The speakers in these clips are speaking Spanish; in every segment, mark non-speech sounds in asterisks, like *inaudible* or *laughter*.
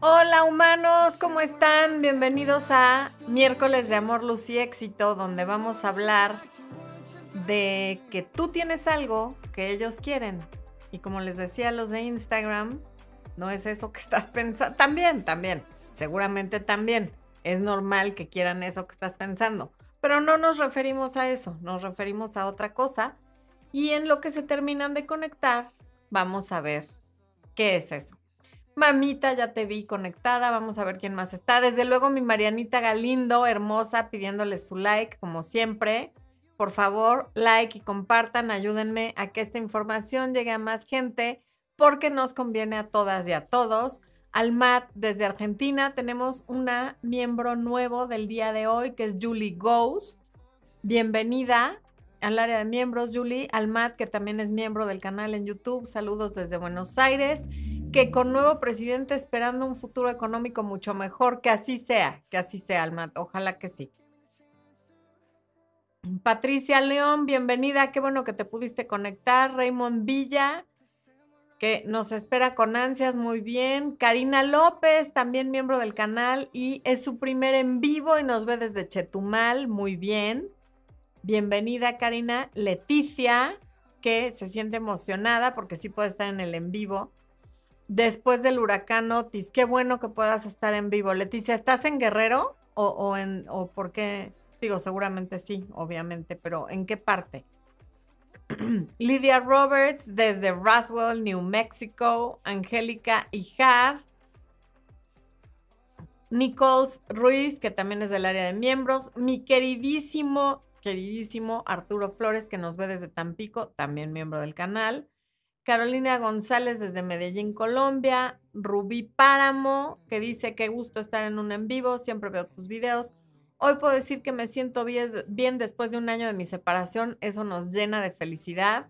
Hola humanos, ¿cómo están? Bienvenidos a miércoles de amor, luz y éxito, donde vamos a hablar de que tú tienes algo que ellos quieren. Y como les decía los de Instagram, no es eso que estás *laughs* pensando. También, también, seguramente también. Es normal que quieran eso que estás pensando. Pero no nos referimos a eso, nos referimos a otra cosa. Y en lo que se terminan de conectar, vamos a ver qué es eso. Mamita, ya te vi conectada, vamos a ver quién más está. Desde luego mi Marianita Galindo, hermosa, pidiéndole su like, como siempre. Por favor, like y compartan, ayúdenme a que esta información llegue a más gente porque nos conviene a todas y a todos. Al MAT desde Argentina tenemos una miembro nuevo del día de hoy que es Julie Ghost. Bienvenida al área de miembros, Julie. Al MAT que también es miembro del canal en YouTube. Saludos desde Buenos Aires. Que con nuevo presidente esperando un futuro económico mucho mejor, que así sea, que así sea, Almat. Ojalá que sí. Patricia León, bienvenida. Qué bueno que te pudiste conectar. Raymond Villa, que nos espera con ansias, muy bien. Karina López, también miembro del canal y es su primer en vivo y nos ve desde Chetumal, muy bien. Bienvenida Karina. Leticia, que se siente emocionada porque sí puede estar en el en vivo. Después del huracán Otis, qué bueno que puedas estar en vivo. Leticia, ¿estás en Guerrero o, o en, o por qué? Digo, seguramente sí, obviamente, pero ¿en qué parte? *clears throat* Lydia Roberts desde Roswell, New Mexico. Angélica Ijar. Nichols Ruiz, que también es del área de miembros. Mi queridísimo, queridísimo Arturo Flores, que nos ve desde Tampico, también miembro del canal. Carolina González desde Medellín, Colombia. Rubí Páramo, que dice que gusto estar en un en vivo, siempre veo tus videos. Hoy puedo decir que me siento bien, después de un año de mi separación. Eso nos llena de felicidad.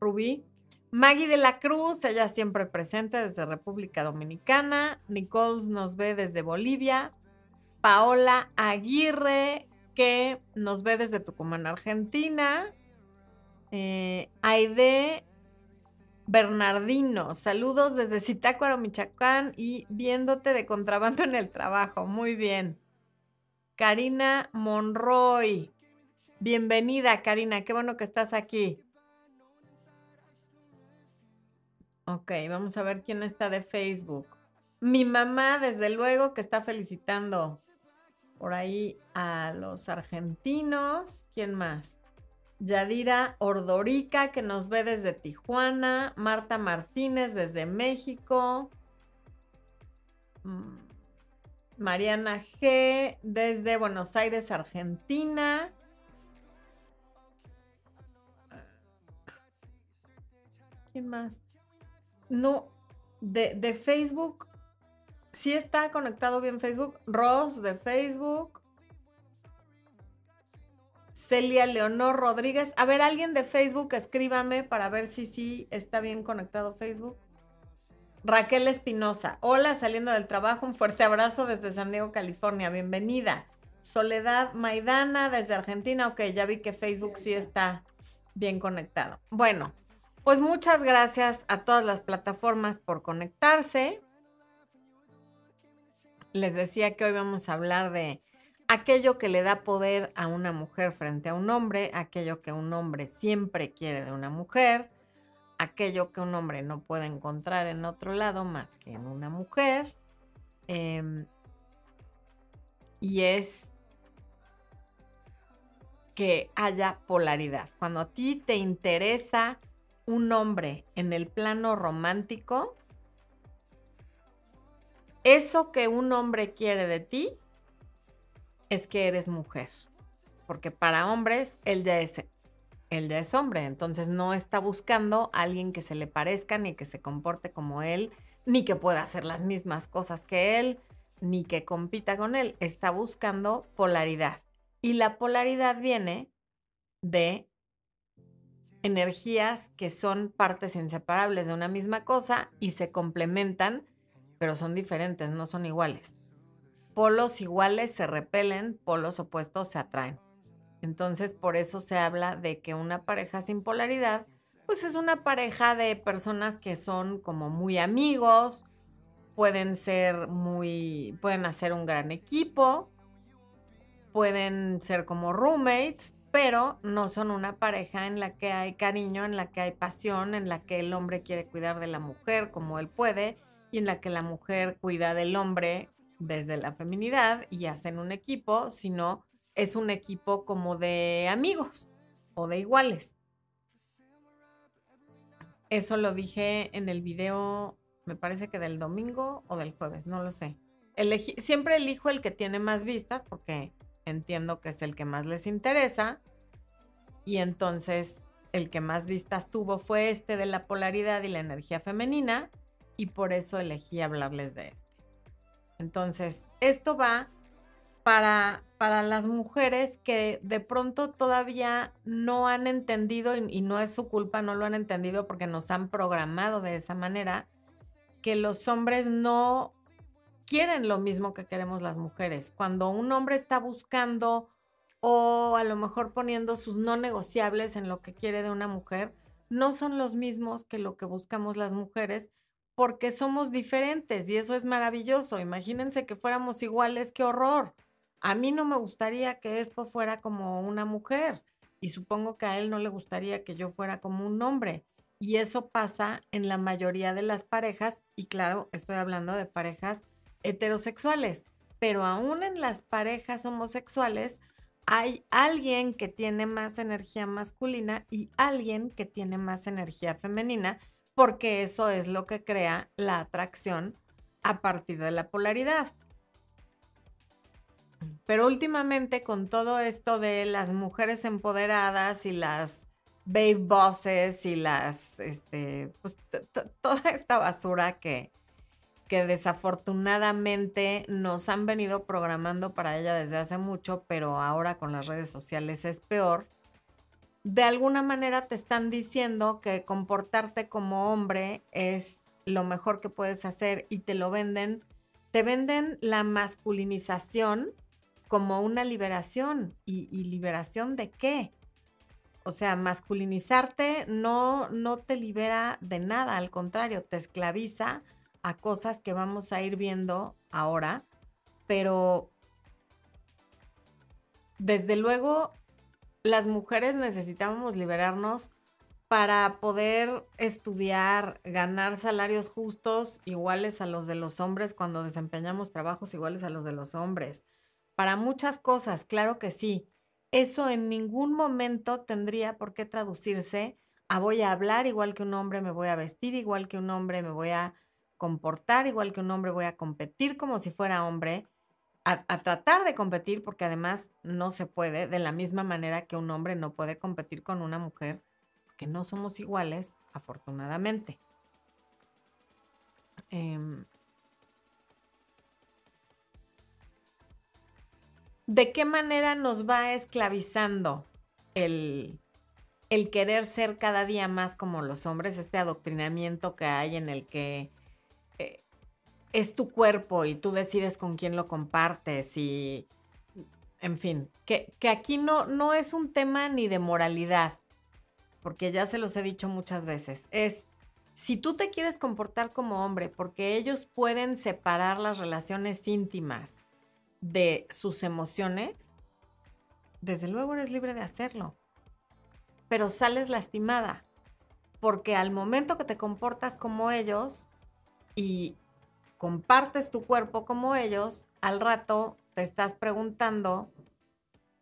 Rubí. Maggie de la Cruz, ella siempre presente desde República Dominicana. Nichols nos ve desde Bolivia. Paola Aguirre, que nos ve desde Tucumán, Argentina. Eh, Aide Bernardino, saludos desde Zitácuaro, Michoacán y viéndote de contrabando en el trabajo. Muy bien. Karina Monroy. Bienvenida, Karina. Qué bueno que estás aquí. Ok, vamos a ver quién está de Facebook. Mi mamá, desde luego, que está felicitando por ahí a los argentinos. ¿Quién más? Yadira Ordorica, que nos ve desde Tijuana. Marta Martínez, desde México. Mm. Mariana G. desde Buenos Aires, Argentina. ¿Quién más? No, de, Facebook. Sí está conectado bien Facebook. Ross de Facebook. Celia Leonor Rodríguez. A ver, alguien de Facebook, escríbame para ver si sí está bien conectado Facebook. Raquel Espinosa, hola, saliendo del trabajo, un fuerte abrazo desde San Diego, California, bienvenida. Soledad Maidana desde Argentina, ok, ya vi que Facebook sí está bien conectado. Bueno, pues muchas gracias a todas las plataformas por conectarse. Les decía que hoy vamos a hablar de aquello que le da poder a una mujer frente a un hombre, aquello que un hombre siempre quiere de una mujer aquello que un hombre no puede encontrar en otro lado más que en una mujer. Em, y es que haya polaridad. Cuando a ti te interesa un hombre en el plano romántico, eso que un hombre quiere de ti es que eres mujer. Porque para hombres, él ya es ya es hombre, entonces no está buscando a alguien que se le parezca, ni que se comporte como él, ni que pueda hacer las mismas cosas que él, ni que compita con él. Está buscando polaridad. Y la polaridad viene de energías que son partes inseparables de una misma cosa y se complementan, pero son diferentes, no son iguales. Polos iguales se repelen, polos opuestos se atraen. Entonces, por eso se habla de que una pareja sin polaridad pues es una pareja de personas que son como muy amigos, pueden ser muy, pueden hacer un gran equipo, pueden ser como roommates, pero no son una pareja en la que hay cariño, en la que hay pasión, en la que el hombre quiere cuidar de la mujer como él puede y en la que la mujer cuida del hombre desde la feminidad y hacen un equipo, sino es un equipo como de amigos o de iguales. Eso lo dije en el video, me parece que del domingo o del jueves, no lo sé. siempre elijo el que tiene más vistas porque entiendo que es el que más les interesa. Y entonces el que más vistas tuvo fue este de la polaridad y la energía femenina y por eso elegí hablarles de este. Entonces, esto va para, para las mujeres que de pronto todavía no han entendido, y, y no es su culpa, no lo han entendido porque nos han programado de esa manera, que los hombres no quieren lo mismo que queremos las mujeres. Cuando un hombre está buscando o a lo mejor poniendo sus no negociables en lo que quiere de una mujer, no son los mismos que lo que buscamos las mujeres porque somos diferentes y eso es maravilloso. Imagínense que fuéramos iguales, qué horror. A mí no me gustaría que esto fuera como una mujer y supongo que a él no le gustaría que yo fuera como un hombre. Y eso pasa en la mayoría de las parejas y claro, estoy hablando de parejas heterosexuales, pero aún en las parejas homosexuales hay alguien que tiene más energía masculina y alguien que tiene más energía femenina, porque eso es lo que crea la atracción a partir de la polaridad. Pero últimamente con todo esto de las mujeres empoderadas y las babe bosses y las, este, pues toda esta basura que, que desafortunadamente nos han venido programando para ella desde hace mucho, pero ahora con las redes sociales es peor. De alguna manera te están diciendo que comportarte como hombre es lo mejor que puedes hacer y te lo venden, te venden la masculinización como una liberación. ¿Y, liberación de qué? O sea, masculinizarte no, no te libera de nada, al contrario, te esclaviza a cosas que vamos a ir viendo ahora, pero desde luego las mujeres necesitamos liberarnos para poder estudiar, ganar salarios justos iguales a los de los hombres cuando desempeñamos trabajos iguales a los de los hombres. Para muchas cosas, claro que sí. Eso en ningún momento tendría por qué traducirse a voy a hablar igual que un hombre, me voy a vestir igual que un hombre, me voy a comportar igual que un hombre, voy a competir como si fuera hombre, a, tratar de competir, porque además no se puede, de la misma manera que un hombre no puede competir con una mujer, que no somos iguales, afortunadamente. Em, ¿De qué manera nos va esclavizando el, el querer ser cada día más como los hombres, este adoctrinamiento que hay en el que es tu cuerpo y tú decides con quién lo compartes y, en fin, que, aquí no, no es un tema ni de moralidad, porque ya se los he dicho muchas veces, es si tú te quieres comportar como hombre, porque ellos pueden separar las relaciones íntimas de sus emociones, desde luego eres libre de hacerlo, pero sales lastimada, porque al momento que te comportas como ellos y compartes tu cuerpo como ellos, al rato te estás preguntando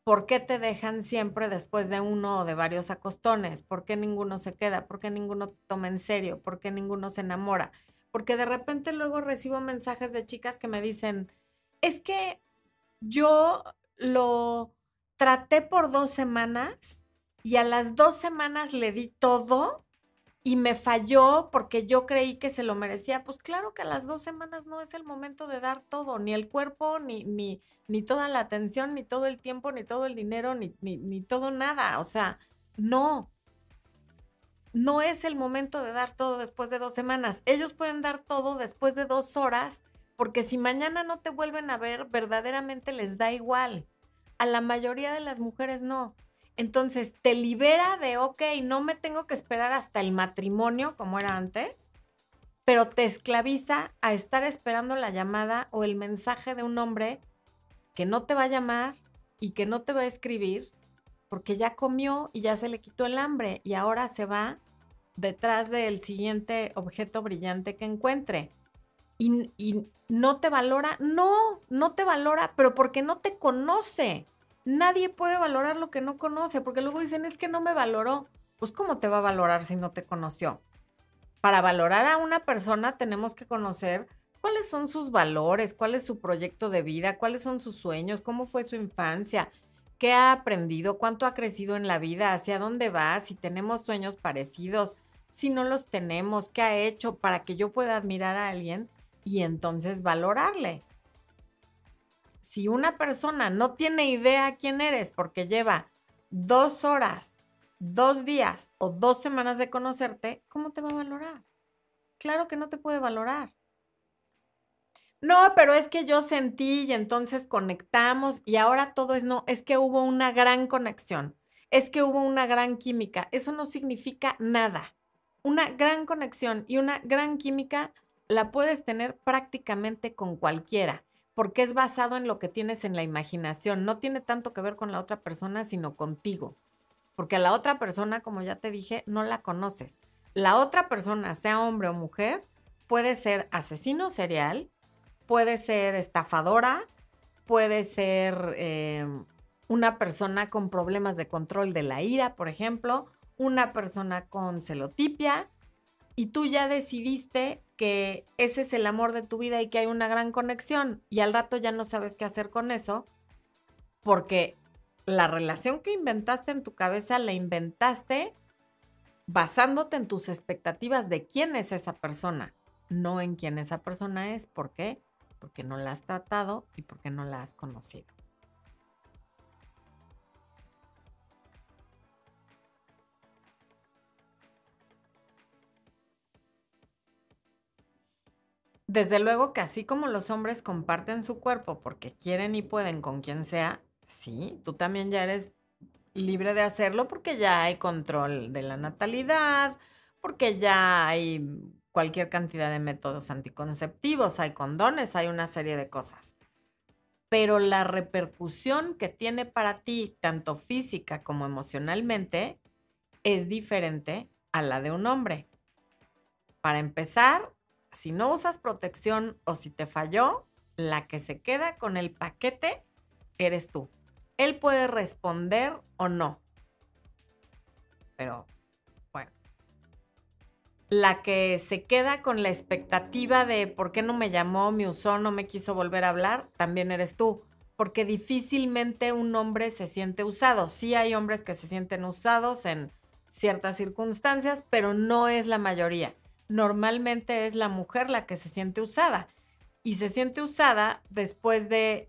por qué te dejan siempre después de uno o de varios acostones, por qué ninguno se queda, por qué ninguno te toma en serio, por qué ninguno se enamora. Porque de repente luego recibo mensajes de chicas que me dicen, es que yo lo traté por dos semanas y a las dos semanas le di todo y me falló porque yo creí que se lo merecía. Pues claro que a las dos semanas no es el momento de dar todo, ni el cuerpo, ni, ni, ni toda la atención, ni todo el tiempo, ni todo el dinero, ni, ni, ni todo nada. O sea, no. No es el momento de dar todo después de dos semanas. Ellos pueden dar todo después de dos horas, porque si mañana no te vuelven a ver, verdaderamente les da igual. A la mayoría de las mujeres no. Entonces te libera de, ok, no me tengo que esperar hasta el matrimonio como era antes, pero te esclaviza a estar esperando la llamada o el mensaje de un hombre que no te va a llamar y que no te va a escribir porque ya comió y ya se le quitó el hambre y ahora se va detrás del siguiente objeto brillante que encuentre. Y, y, no te valora, no, no te valora, pero porque no te conoce. Nadie puede valorar lo que no conoce, porque luego dicen, es que no me valoró. Pues ¿cómo te va a valorar si no te conoció? Para valorar a una persona tenemos que conocer cuáles son sus valores, cuál es su proyecto de vida, cuáles son sus sueños, cómo fue su infancia, qué ha aprendido, cuánto ha crecido en la vida, hacia dónde va, si tenemos sueños parecidos, si no los tenemos, qué ha hecho para que yo pueda admirar a alguien y entonces valorarle. Si una persona no tiene idea quién eres porque lleva dos horas, dos días o dos semanas de conocerte, ¿cómo te va a valorar? Claro que no te puede valorar. No, pero es que yo sentí y entonces conectamos y ahora todo es no, es que hubo una gran conexión, es que hubo una gran química. Eso no significa nada. Una gran conexión y una gran química la puedes tener prácticamente con cualquiera, porque es basado en lo que tienes en la imaginación. No tiene tanto que ver con la otra persona, sino contigo. Porque a la otra persona, como ya te dije, no la conoces. La otra persona, sea hombre o mujer, puede ser asesino serial, puede ser estafadora, puede ser em, una persona con problemas de control de la ira, por ejemplo, una persona con celotipia, y tú ya decidiste que ese es el amor de tu vida y que hay una gran conexión, y al rato ya no sabes qué hacer con eso, porque la relación que inventaste en tu cabeza la inventaste basándote en tus expectativas de quién es esa persona, no en quién esa persona es. ¿Por qué? porque no la has tratado y porque no la has conocido. Desde luego que así como los hombres comparten su cuerpo porque quieren y pueden con quien sea, sí, tú también ya eres libre de hacerlo porque ya hay control de la natalidad, porque ya hay cualquier cantidad de métodos anticonceptivos, hay condones, hay una serie de cosas. Pero la repercusión que tiene para ti, tanto física como emocionalmente, es diferente a la de un hombre. Para empezar, si no usas protección o si te falló, la que se queda con el paquete eres tú. Él puede responder o no. Pero la que se queda con la expectativa de por qué no me llamó, me usó, no me quiso volver a hablar, también eres tú. Porque difícilmente un hombre se siente usado. Sí hay hombres que se sienten usados en ciertas circunstancias, pero no es la mayoría. Normalmente es la mujer la que se siente usada. Y se siente usada después de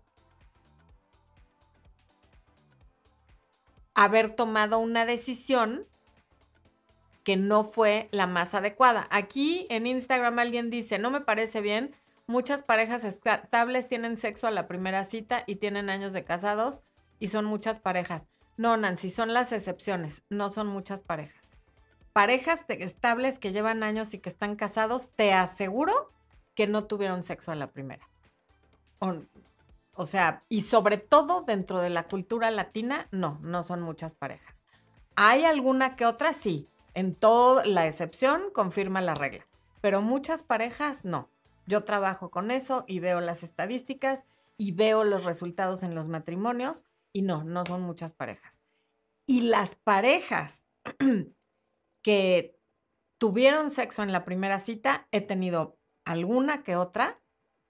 haber tomado una decisión que no fue la más adecuada. Aquí en Instagram alguien dice, no me parece bien, muchas parejas estables tienen sexo a la primera cita y tienen años de casados y son muchas parejas. No, Nancy, son las excepciones, no son muchas parejas. Parejas estables que llevan años y que están casados, te aseguro que no tuvieron sexo a la primera. O, o sea, y sobre todo dentro de la cultura latina, no, no son muchas parejas. ¿Hay alguna que otra? Sí, en toda la excepción confirma la regla, pero muchas parejas no. Yo trabajo con eso y veo las estadísticas y veo los resultados en los matrimonios y no, no son muchas parejas. Y las parejas *clears throat* que tuvieron sexo en la primera cita, he tenido alguna que otra,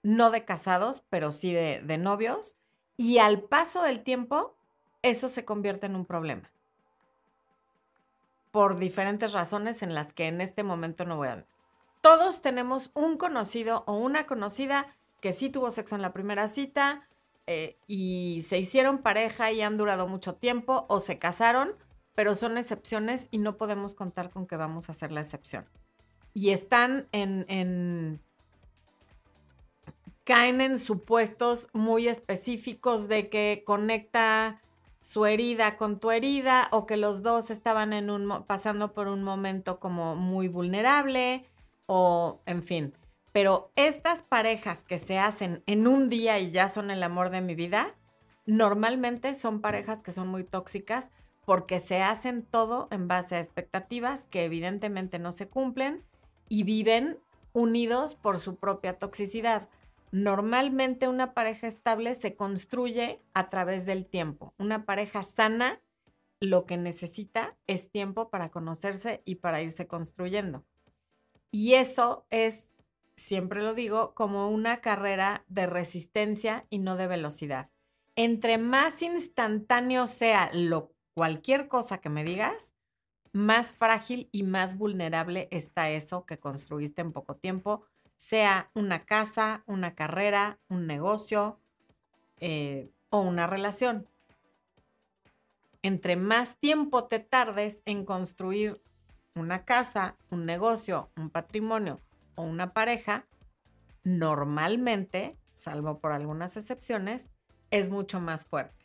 no de casados, pero sí de, de novios, y al paso del tiempo, eso se convierte en un problema. Por diferentes razones en las que en este momento no voy a... Todos tenemos un conocido o una conocida que sí tuvo sexo en la primera cita eh, y se hicieron pareja y han durado mucho tiempo o se casaron, pero son excepciones y no podemos contar con que vamos a hacer la excepción. Y están en, en caen en supuestos muy específicos de que conecta su herida con tu herida o que los dos estaban en un, pasando por un momento como muy vulnerable o en fin. Pero estas parejas que se hacen en un día y ya son el amor de mi vida, normalmente son parejas que son muy tóxicas porque se hacen todo en base a expectativas que evidentemente no se cumplen y viven unidos por su propia toxicidad. Normalmente una pareja estable se construye a través del tiempo. Una pareja sana lo que necesita es tiempo para conocerse y para irse construyendo. Y eso es, siempre lo digo, como una carrera de resistencia y no de velocidad. Entre más instantáneo sea lo cualquier cosa que me digas, más frágil y más vulnerable está eso que construiste en poco tiempo, sea una casa, una carrera, un negocio eh, o una relación. Entre más tiempo te tardes en construir una casa, un negocio, un patrimonio o una pareja, normalmente, salvo por algunas excepciones, es mucho más fuerte.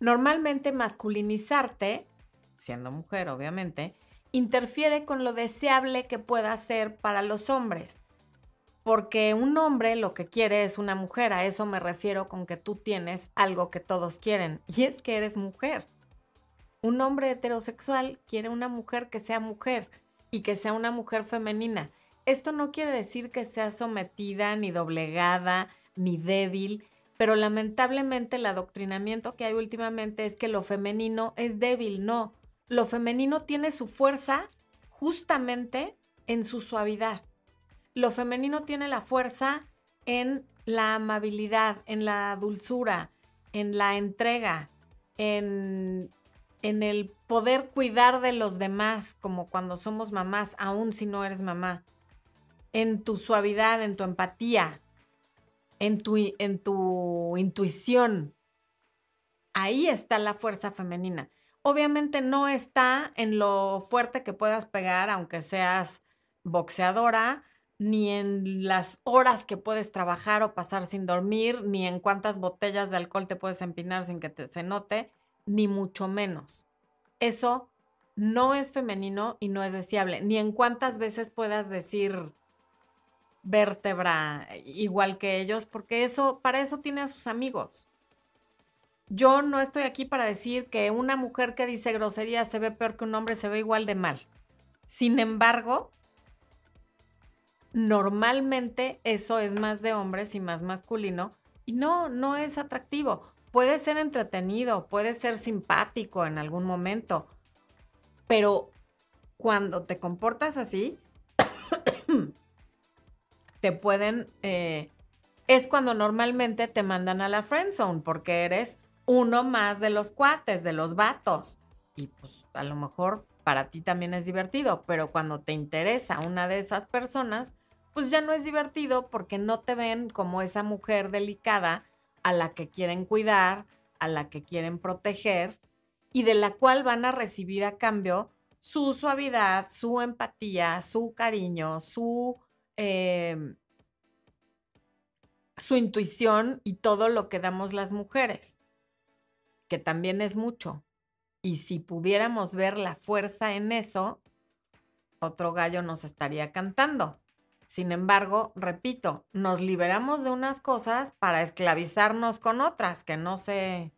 Normalmente masculinizarte, siendo mujer obviamente, interfiere con lo deseable que pueda ser para los hombres. Porque un hombre lo que quiere es una mujer, a eso me refiero con que tú tienes algo que todos quieren, y es que eres mujer. Un hombre heterosexual quiere una mujer que sea mujer y que sea una mujer femenina. Esto no quiere decir que sea sometida, ni doblegada, ni débil, pero lamentablemente el adoctrinamiento que hay últimamente es que lo femenino es débil, no. Lo femenino tiene su fuerza justamente en su suavidad. Lo femenino tiene la fuerza en la amabilidad, en la dulzura, en la entrega, en, en el poder cuidar de los demás, como cuando somos mamás, aun si no eres mamá, en tu suavidad, en tu empatía, en tu, en tu intuición. Ahí está la fuerza femenina. Obviamente no está en lo fuerte que puedas pegar, aunque seas boxeadora, ni en las horas que puedes trabajar o pasar sin dormir, ni en cuántas botellas de alcohol te puedes empinar sin que se note, ni mucho menos. Eso no es femenino y no es deseable, ni en cuántas veces puedas decir, vértebra igual que ellos, porque eso, para eso tiene a sus amigos. Yo no estoy aquí para decir que una mujer que dice grosería se ve peor que un hombre, se ve igual de mal. Sin embargo, normalmente eso es más de hombres y más masculino y no, no es atractivo. Puede ser entretenido, puede ser simpático en algún momento, pero cuando te comportas así, te pueden, eh, es cuando normalmente te mandan a la friend zone porque eres uno más de los cuates, de los vatos. Y pues a lo mejor para ti también es divertido, pero cuando te interesa una de esas personas, pues ya no es divertido porque no te ven como esa mujer delicada a la que quieren cuidar, a la que quieren proteger y de la cual van a recibir a cambio su suavidad, su empatía, su cariño, su Em, su intuición y todo lo que damos las mujeres, que también es mucho. Y si pudiéramos ver la fuerza en eso, otro gallo nos estaría cantando. Sin embargo, repito, nos liberamos de unas cosas para esclavizarnos con otras, que no sé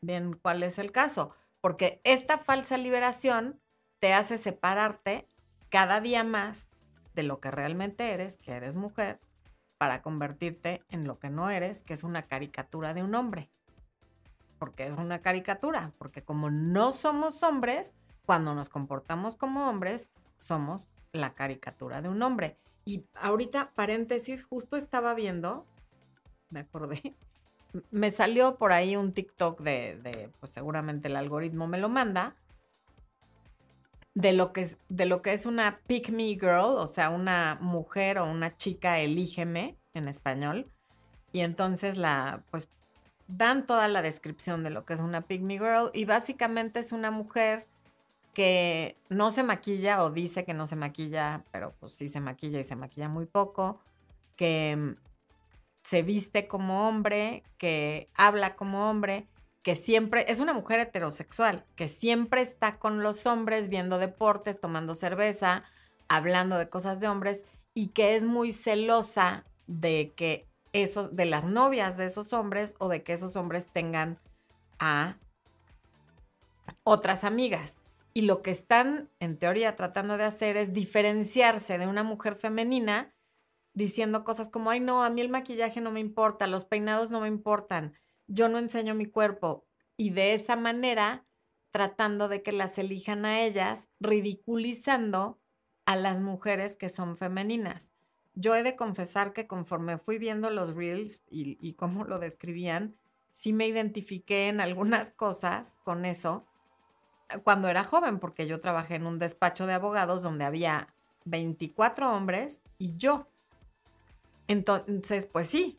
bien cuál es el caso, porque esta falsa liberación te hace separarte cada día más de lo que realmente eres, que eres mujer, para convertirte en lo que no eres, que es una caricatura de un hombre. Porque es una caricatura, porque como no somos hombres, cuando nos comportamos como hombres, somos la caricatura de un hombre. Y ahorita, paréntesis, justo estaba viendo, me acordé, *laughs* me salió por ahí un TikTok de, de pues seguramente el algoritmo me lo manda, de lo que es, de lo que es una pick me girl, o sea, una mujer o una chica elígeme en español. Y entonces la, pues, dan toda la descripción de lo que es una pick me girl y básicamente es una mujer que no se maquilla o dice que no se maquilla, pero pues sí se maquilla y se maquilla muy poco, que mm, se viste como hombre, que habla como hombre, que siempre es una mujer heterosexual, que siempre está con los hombres viendo deportes, tomando cerveza, hablando de cosas de hombres y que es muy celosa de que esos de las novias de esos hombres o de que esos hombres tengan a otras amigas. Y lo que están, en teoría, tratando de hacer es diferenciarse de una mujer femenina diciendo cosas como, ay, no, a mí el maquillaje no me importa, los peinados no me importan, yo no enseño mi cuerpo. Y de esa manera, tratando de que las elijan a ellas, ridiculizando a las mujeres que son femeninas. Yo he de confesar que conforme fui viendo los reels y, y cómo lo describían, sí me identifiqué en algunas cosas con eso cuando era joven, porque yo trabajé en un despacho de abogados donde había 24 hombres y yo. Entonces, pues sí,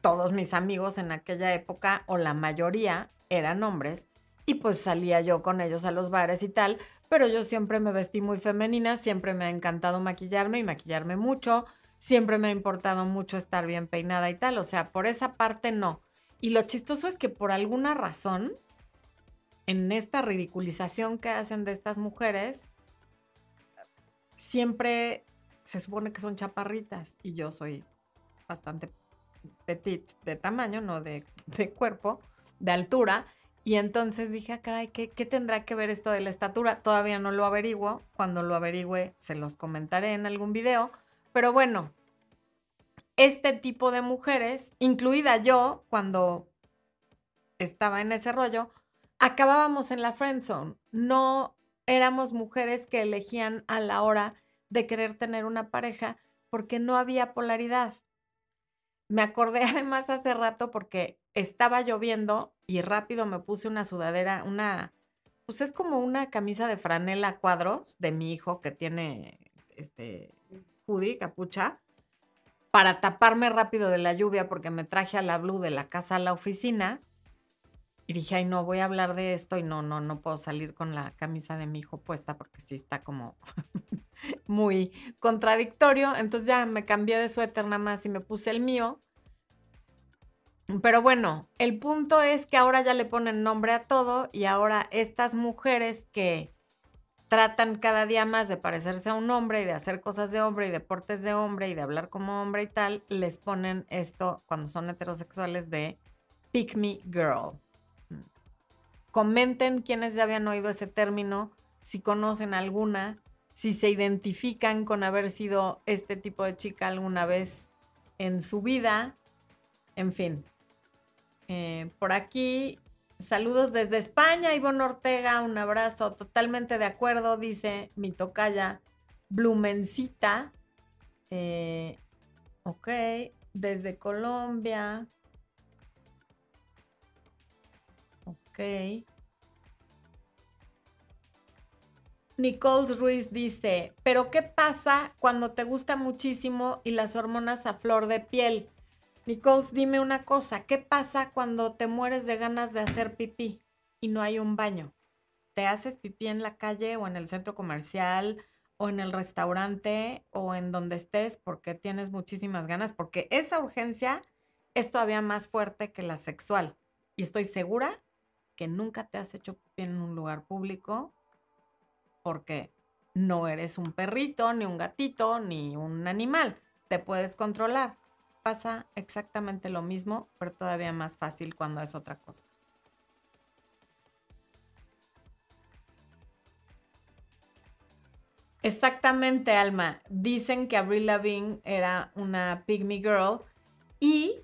todos mis amigos en aquella época, o la mayoría, eran hombres, y pues salía yo con ellos a los bares y tal, pero yo siempre me vestí muy femenina, siempre me ha encantado maquillarme y maquillarme mucho, siempre me ha importado mucho estar bien peinada y tal, o sea, por esa parte no. Y lo chistoso es que por alguna razón, en esta ridiculización que hacen de estas mujeres, siempre se supone que son chaparritas y yo soy bastante petit de tamaño, no de, cuerpo, de altura. Y entonces dije, ah, caray, ¿qué, ¿qué, tendrá que ver esto de la estatura? Todavía no lo averiguo. Cuando lo averigüe, se los comentaré en algún video. Pero bueno, este tipo de mujeres, incluida yo, cuando estaba en ese rollo, acabábamos en la friend zone. No éramos mujeres que elegían a la hora de querer tener una pareja porque no había polaridad. Me acordé *laughs* además hace rato porque estaba lloviendo y rápido me puse una sudadera, una, pues es como una camisa de franela cuadros de mi hijo que tiene este hoodie, capucha, para taparme rápido de la lluvia porque me traje a la Blue de la casa a la oficina y dije, ay, no, voy a hablar de esto y no, no, no puedo salir con la camisa de mi hijo puesta porque sí está como *laughs* muy contradictorio. Entonces ya me cambié de suéter nada más y me puse el mío. Pero bueno, el punto es que ahora ya le ponen nombre a todo y ahora estas mujeres que tratan cada día más de parecerse a un hombre y de hacer cosas de hombre y deportes de hombre y de hablar como hombre y tal, les ponen esto cuando son heterosexuales de pick me girl. Comenten quienes ya habían oído ese término, si conocen alguna, si se identifican con haber sido este tipo de chica alguna vez en su vida. En fin. Eh, por aquí, saludos desde España, Ivonne Ortega, un abrazo, totalmente de acuerdo, dice mi tocaya Blumencita. Eh, ok, desde Colombia. Nicole Ruiz dice, pero ¿qué pasa cuando te gusta muchísimo y las hormonas a flor de piel? Nicole, dime una cosa, ¿qué pasa cuando te mueres de ganas de hacer pipí y no hay un baño? ¿Te haces pipí en la calle o en el centro comercial o en el restaurante o en donde estés porque tienes muchísimas ganas? Porque esa urgencia es todavía más fuerte que la sexual. Y estoy segura que nunca te has hecho en un lugar público porque no eres un perrito, ni un gatito, ni un animal. Te puedes controlar. Pasa exactamente lo mismo, pero todavía más fácil cuando es otra cosa. Exactamente, Alma. Dicen que Avril Lavigne era una pygmy girl y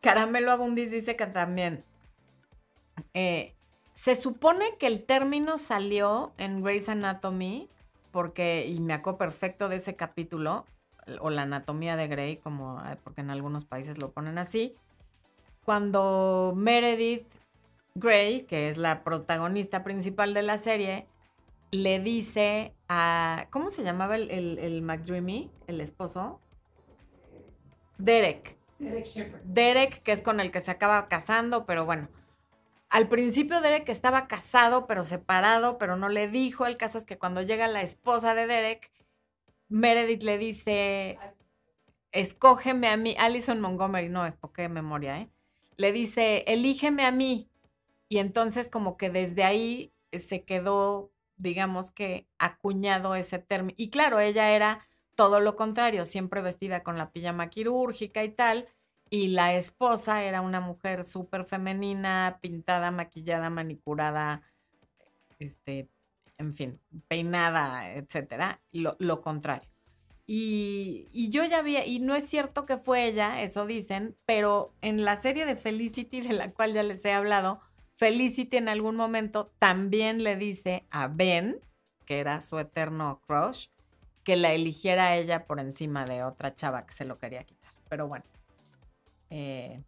Caramelo Abundis dice que también. Eh, se supone que el término salió en Grey's Anatomy, porque, y me acuerdo perfecto de ese capítulo, o la anatomía de Grey, como, eh, porque en algunos países lo ponen así, cuando Meredith Grey, que es la protagonista principal de la serie, le dice a, ¿cómo se llamaba el, el, el McDreamy, el esposo? Derek. Derek Shepard. Derek, que es con el que se acaba casando, pero bueno al principio Derek estaba casado, pero separado, pero no le dijo. El caso es que cuando llega la esposa de Derek, Meredith le dice, escógeme a mí, Alison Montgomery, no, es porque memoria, ¿eh? Le dice, elígeme a mí. Y entonces como que desde ahí se quedó, digamos que, acuñado ese término. Y claro, ella era todo lo contrario, siempre vestida con la pijama quirúrgica y tal. Y la esposa era una mujer súper femenina, pintada, maquillada, manicurada, este, en fin, peinada, etcétera. Lo, contrario. Y, y, yo ya vi, y no es cierto que fue ella, eso dicen, pero en la serie de Felicity, de la cual ya les he hablado, Felicity en algún momento también le dice a Ben, que era su eterno crush, que la eligiera ella por encima de otra chava que se lo quería quitar. Pero bueno. Eh,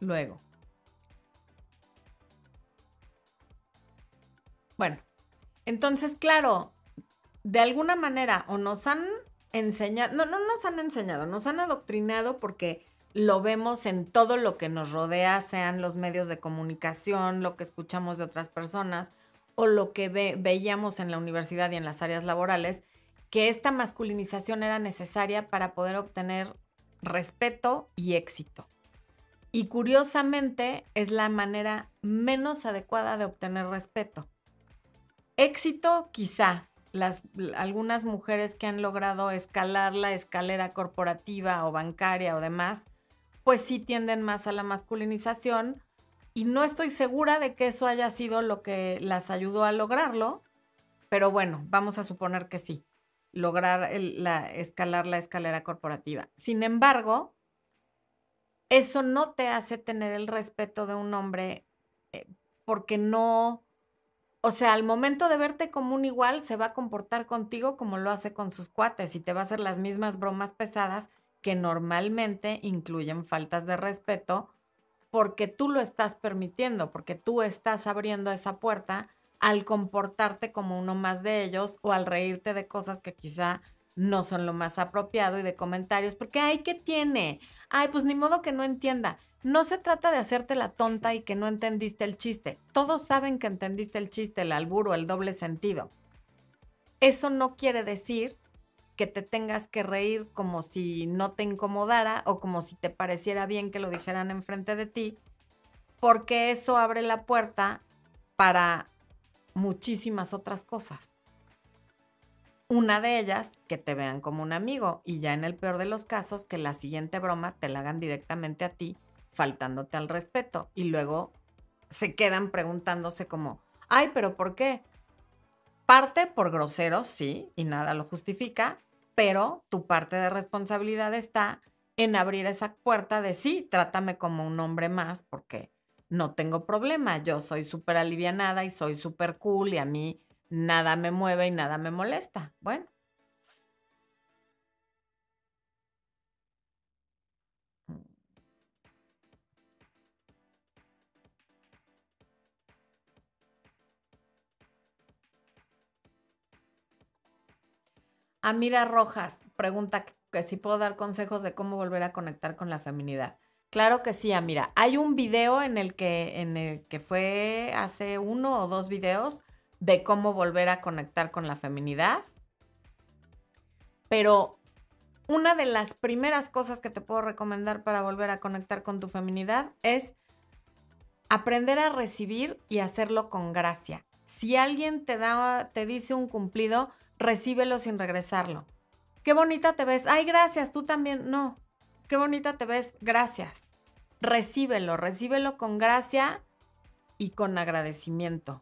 luego. Bueno, entonces, claro, de alguna manera o nos han enseñado, no, no nos han enseñado, nos han adoctrinado porque lo vemos en todo lo que nos rodea, sean los medios de comunicación, lo que escuchamos de otras personas o lo que veíamos en la universidad y en las áreas laborales, que esta masculinización era necesaria para poder obtener respeto y éxito. Y curiosamente es la manera menos adecuada de obtener respeto. Éxito, quizá. Las, algunas mujeres que han logrado escalar la escalera corporativa o bancaria o demás, pues sí tienden más a la masculinización y no estoy segura de que eso haya sido lo que las ayudó a lograrlo, pero bueno, vamos a suponer que sí, lograr la, escalar la escalera corporativa. Sin embargo, eso no te hace tener el respeto de un hombre eh, porque no o sea, al momento de verte como un igual, se va a comportar contigo como lo hace con sus cuates y te va a hacer las mismas bromas pesadas que normalmente incluyen faltas de respeto porque tú lo estás permitiendo, porque tú estás abriendo esa puerta al comportarte como uno más de ellos o al reírte de cosas que quizá no son lo más apropiado y de comentarios, porque, ay, ¿qué tiene? Ay, pues ni modo que no entienda. No se trata de hacerte la tonta y que no entendiste el chiste. Todos saben que entendiste el chiste, el alburo, el doble sentido. Eso no quiere decir que te tengas que reír como si no te incomodara o como si te pareciera bien que lo dijeran enfrente de ti, porque eso abre la puerta para muchísimas otras cosas. Una de ellas, que te vean como un amigo y ya en el peor de los casos, que la siguiente broma te la hagan directamente a ti, faltándote al respeto. Y luego se quedan preguntándose como, ay, pero ¿por qué? Parte por grosero, sí, y nada lo justifica, pero tu parte de responsabilidad está en abrir esa puerta de sí, trátame como un hombre más, porque no tengo problema, yo soy súper alivianada y soy súper cool y a mí nada me mueve y nada me molesta. Bueno. Amira Rojas pregunta que si puedo dar consejos de cómo volver a conectar con la feminidad. Claro que sí, Amira. Hay un video en el que, en el que fue hace uno o dos videos de cómo volver a conectar con la feminidad. Pero una de las primeras cosas que te puedo recomendar para volver a conectar con tu feminidad es aprender a recibir y hacerlo con gracia. Si alguien te da, te dice un cumplido, recíbelo sin regresarlo. Qué bonita te ves. Ay, gracias, tú también. No. Qué bonita te ves. Gracias. Recíbelo, recíbelo con gracia y con agradecimiento.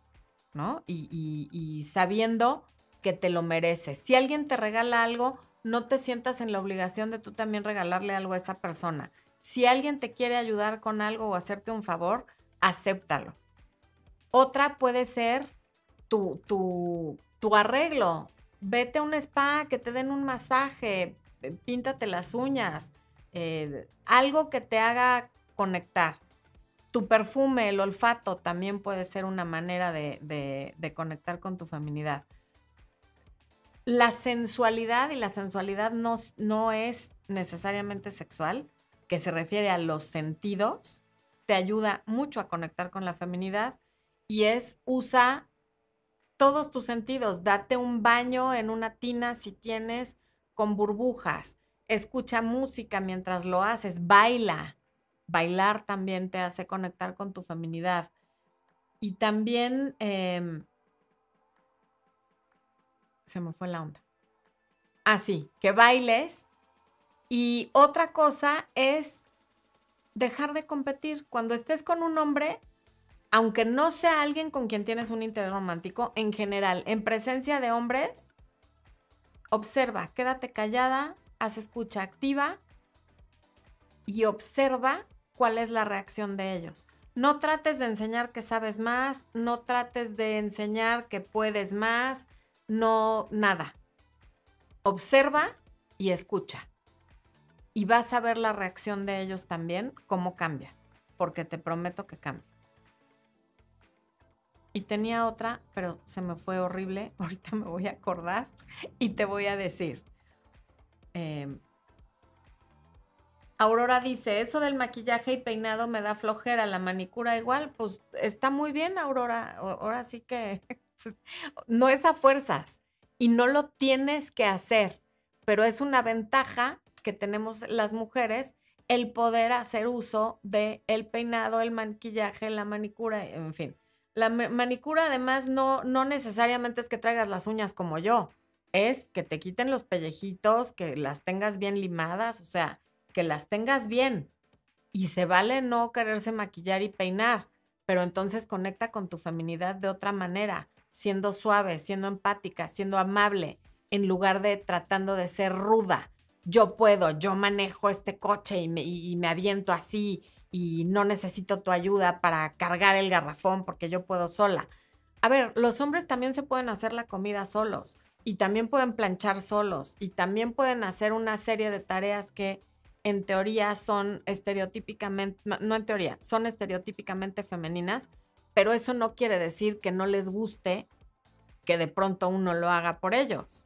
¿no? Y, sabiendo que te lo mereces. Si alguien te regala algo, no te sientas en la obligación de tú también regalarle algo a esa persona. Si alguien te quiere ayudar con algo o hacerte un favor, acéptalo. Otra puede ser tu, tu, tu arreglo. Vete a un spa, que te den un masaje, eh, píntate las uñas, algo que te haga conectar. Tu perfume, el olfato también puede ser una manera de, conectar con tu feminidad. La sensualidad y la sensualidad no, no es necesariamente sexual, que se refiere a los sentidos, te ayuda mucho a conectar con la feminidad y es usa todos tus sentidos, date un baño en una tina si tienes con burbujas, escucha música mientras lo haces, baila. Bailar también te hace conectar con tu feminidad. Y también em, se me fue la onda. Así, que bailes. Y otra cosa es dejar de competir. Cuando estés con un hombre, aunque no sea alguien con quien tienes un interés romántico, en general, en presencia de hombres, observa, quédate callada, haz escucha activa y observa cuál es la reacción de ellos. No trates de enseñar que sabes más, no trates de enseñar que puedes más, no, nada. Observa y escucha. Y vas a ver la reacción de ellos también, cómo cambia, porque te prometo que cambia. Y tenía otra, pero se me fue horrible. *laughs* Ahorita me voy a acordar y te voy a decir. Em, Aurora dice, eso del maquillaje y peinado me da flojera, la manicura igual, pues está muy bien, Aurora. Ahora sí que *laughs* no es a fuerzas y no lo tienes que hacer, pero es una ventaja que tenemos las mujeres el poder hacer uso de el peinado, el maquillaje, la manicura, en fin. La manicura además no, no necesariamente es que traigas las uñas como yo, es que te quiten los pellejitos, que las tengas bien limadas, o sea, que las tengas bien. Y se vale no quererse maquillar y peinar, pero entonces conecta con tu feminidad de otra manera, siendo suave, siendo empática, siendo amable, en lugar de tratando de ser ruda. Yo puedo, yo manejo este coche y me, y me aviento así y no necesito tu ayuda para cargar el garrafón porque yo puedo sola. A ver, los hombres también se pueden hacer la comida solos y también pueden planchar solos y también pueden hacer una serie de tareas que en teoría son estereotípicamente, no en teoría, son estereotípicamente femeninas, pero eso no quiere decir que no les guste que de pronto uno lo haga por ellos.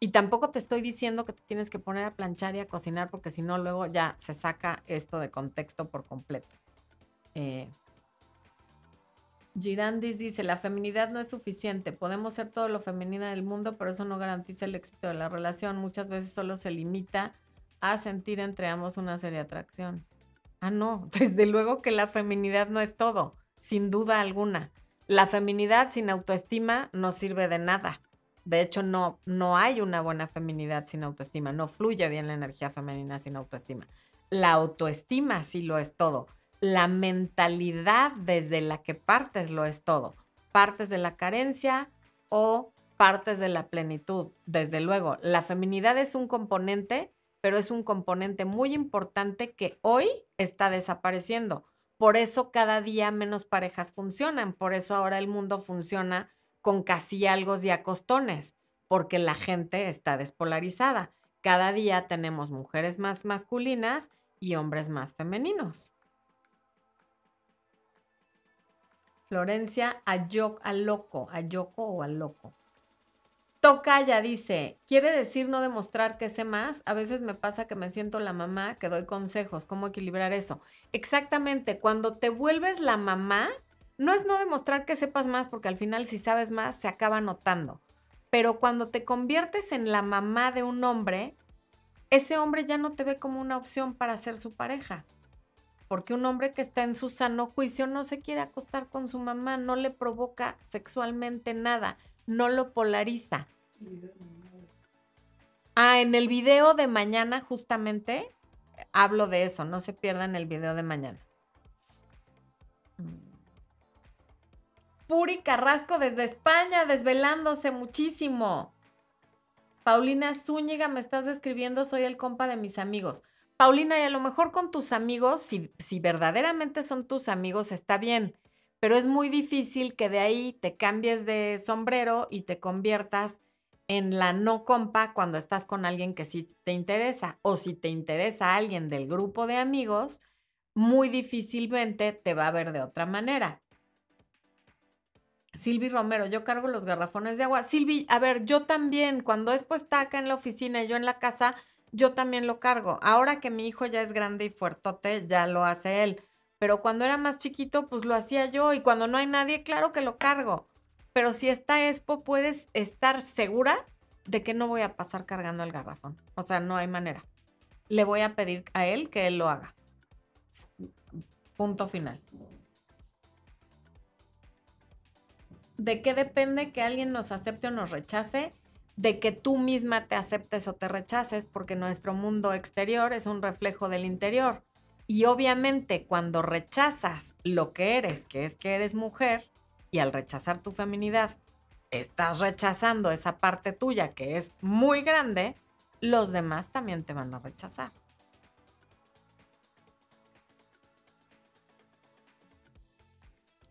Y tampoco te estoy diciendo que te tienes que poner a planchar y a cocinar porque si no luego ya se saca esto de contexto por completo. Eh, Girandis dice, la feminidad no es suficiente. Podemos ser todo lo femenina del mundo, pero eso no garantiza el éxito de la relación. Muchas veces solo se limita a sentir entre ambos una seria atracción. Ah, no, *laughs* desde luego que la feminidad no es todo, sin duda alguna. La feminidad sin autoestima no sirve de nada. De hecho, no, no hay una buena feminidad sin autoestima. No fluye bien la energía femenina sin autoestima. La autoestima sí lo es todo. La mentalidad desde la que partes lo es todo. Partes de la carencia o partes de la plenitud. Desde luego, la feminidad es un componente, pero es un componente muy importante que hoy está desapareciendo. Por eso cada día menos parejas funcionan. Por eso ahora el mundo funciona con casi algo y acostones, porque la gente está despolarizada. Cada día tenemos mujeres más masculinas y hombres más femeninos. Florencia a loco, a Yoko o a loco. Toca ya dice, quiere decir no demostrar que sé más. A veces me pasa que me siento la mamá, que doy consejos, cómo equilibrar eso. Exactamente, cuando te vuelves la mamá, no es no demostrar que sepas más, porque al final si sabes más se acaba notando. Pero cuando te conviertes en la mamá de un hombre, ese hombre ya no te ve como una opción para ser su pareja. Porque un hombre que está en su sano juicio no se quiere acostar con su mamá, no le provoca sexualmente nada, no lo polariza. Ah, en el video de mañana justamente hablo de eso, no se pierdan el video de mañana. Puri Carrasco desde España, desvelándose muchísimo. Paulina Zúñiga, me estás describiendo, soy el compa de mis amigos. Paulina, y a lo mejor con tus amigos, si, si verdaderamente son tus amigos, está bien, pero es muy difícil que de ahí te cambies de sombrero y te conviertas en la no compa cuando estás con alguien que sí te interesa. O si te interesa alguien del grupo de amigos, muy difícilmente te va a ver de otra manera. Silvi Romero, yo cargo los garrafones de agua. Silvi, a ver, yo también, cuando es puesta acá en la oficina y yo en la casa, yo también lo cargo. Ahora que mi hijo ya es grande y fuertote, ya lo hace él. Pero cuando era más chiquito, pues lo hacía yo. Y cuando no hay nadie, claro que lo cargo. Pero si está Expo, puedes estar segura de que no voy a pasar cargando el garrafón. O sea, no hay manera. Le voy a pedir a él que él lo haga. Punto final. ¿De qué depende que alguien nos acepte o nos rechace? De que tú misma te aceptes o te rechaces, porque nuestro mundo exterior es un reflejo del interior. Y obviamente cuando rechazas lo que eres, que es que eres mujer, y al rechazar tu feminidad, estás rechazando esa parte tuya que es muy grande, los demás también te van a rechazar.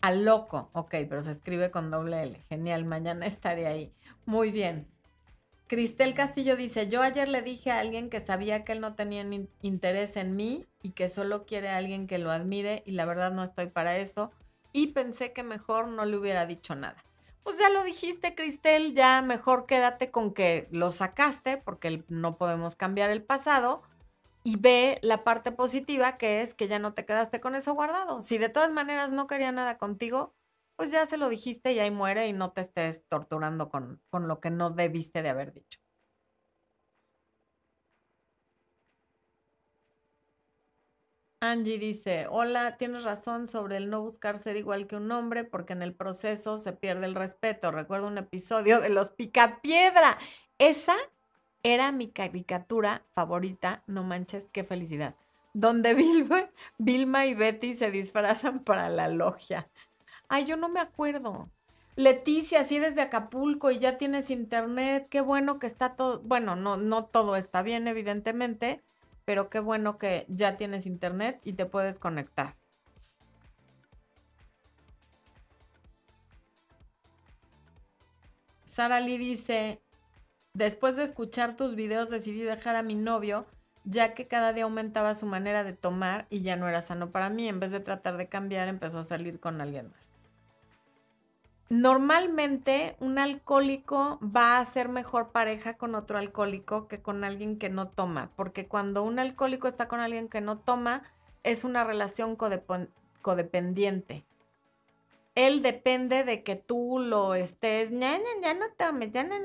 Al loco. Ok, pero se escribe con doble L. Genial, mañana estaré ahí. Muy bien. Cristel Castillo dice, yo ayer le dije a alguien que sabía que él no tenía interés en mí y que solo quiere a alguien que lo admire y la verdad no estoy para eso y pensé que mejor no le hubiera dicho nada. Pues ya lo dijiste, Cristel, ya mejor quédate con que lo sacaste porque no podemos cambiar el pasado y ve la parte positiva que es que ya no te quedaste con eso guardado. Si de todas maneras no quería nada contigo, pues ya se lo dijiste y ahí muere y no te estés torturando con, con lo que no debiste de haber dicho. Angie dice, hola, tienes razón sobre el no buscar ser igual que un hombre porque en el proceso se pierde el respeto. Recuerdo un episodio de Los Picapiedra. Esa era mi caricatura favorita, no manches, qué felicidad. Donde Vilma, Vilma y Betty se disfrazan para la logia. Ay, yo no me acuerdo. Leticia, si eres de Acapulco y ya tienes internet, qué bueno que está todo, bueno, no, no todo está bien, evidentemente, pero qué bueno que ya tienes internet y te puedes conectar. Sara Lee dice, Después de escuchar tus videos decidí dejar a mi novio, ya que cada día aumentaba su manera de tomar y ya no era sano para mí. En vez de tratar de cambiar, empezó a salir con alguien más. Normalmente un alcohólico va a ser mejor pareja con otro alcohólico que con alguien que no toma, porque cuando un alcohólico está con alguien que no toma, es una relación codependiente él depende de que tú lo estés, ya, ya, no tomes, ya, no,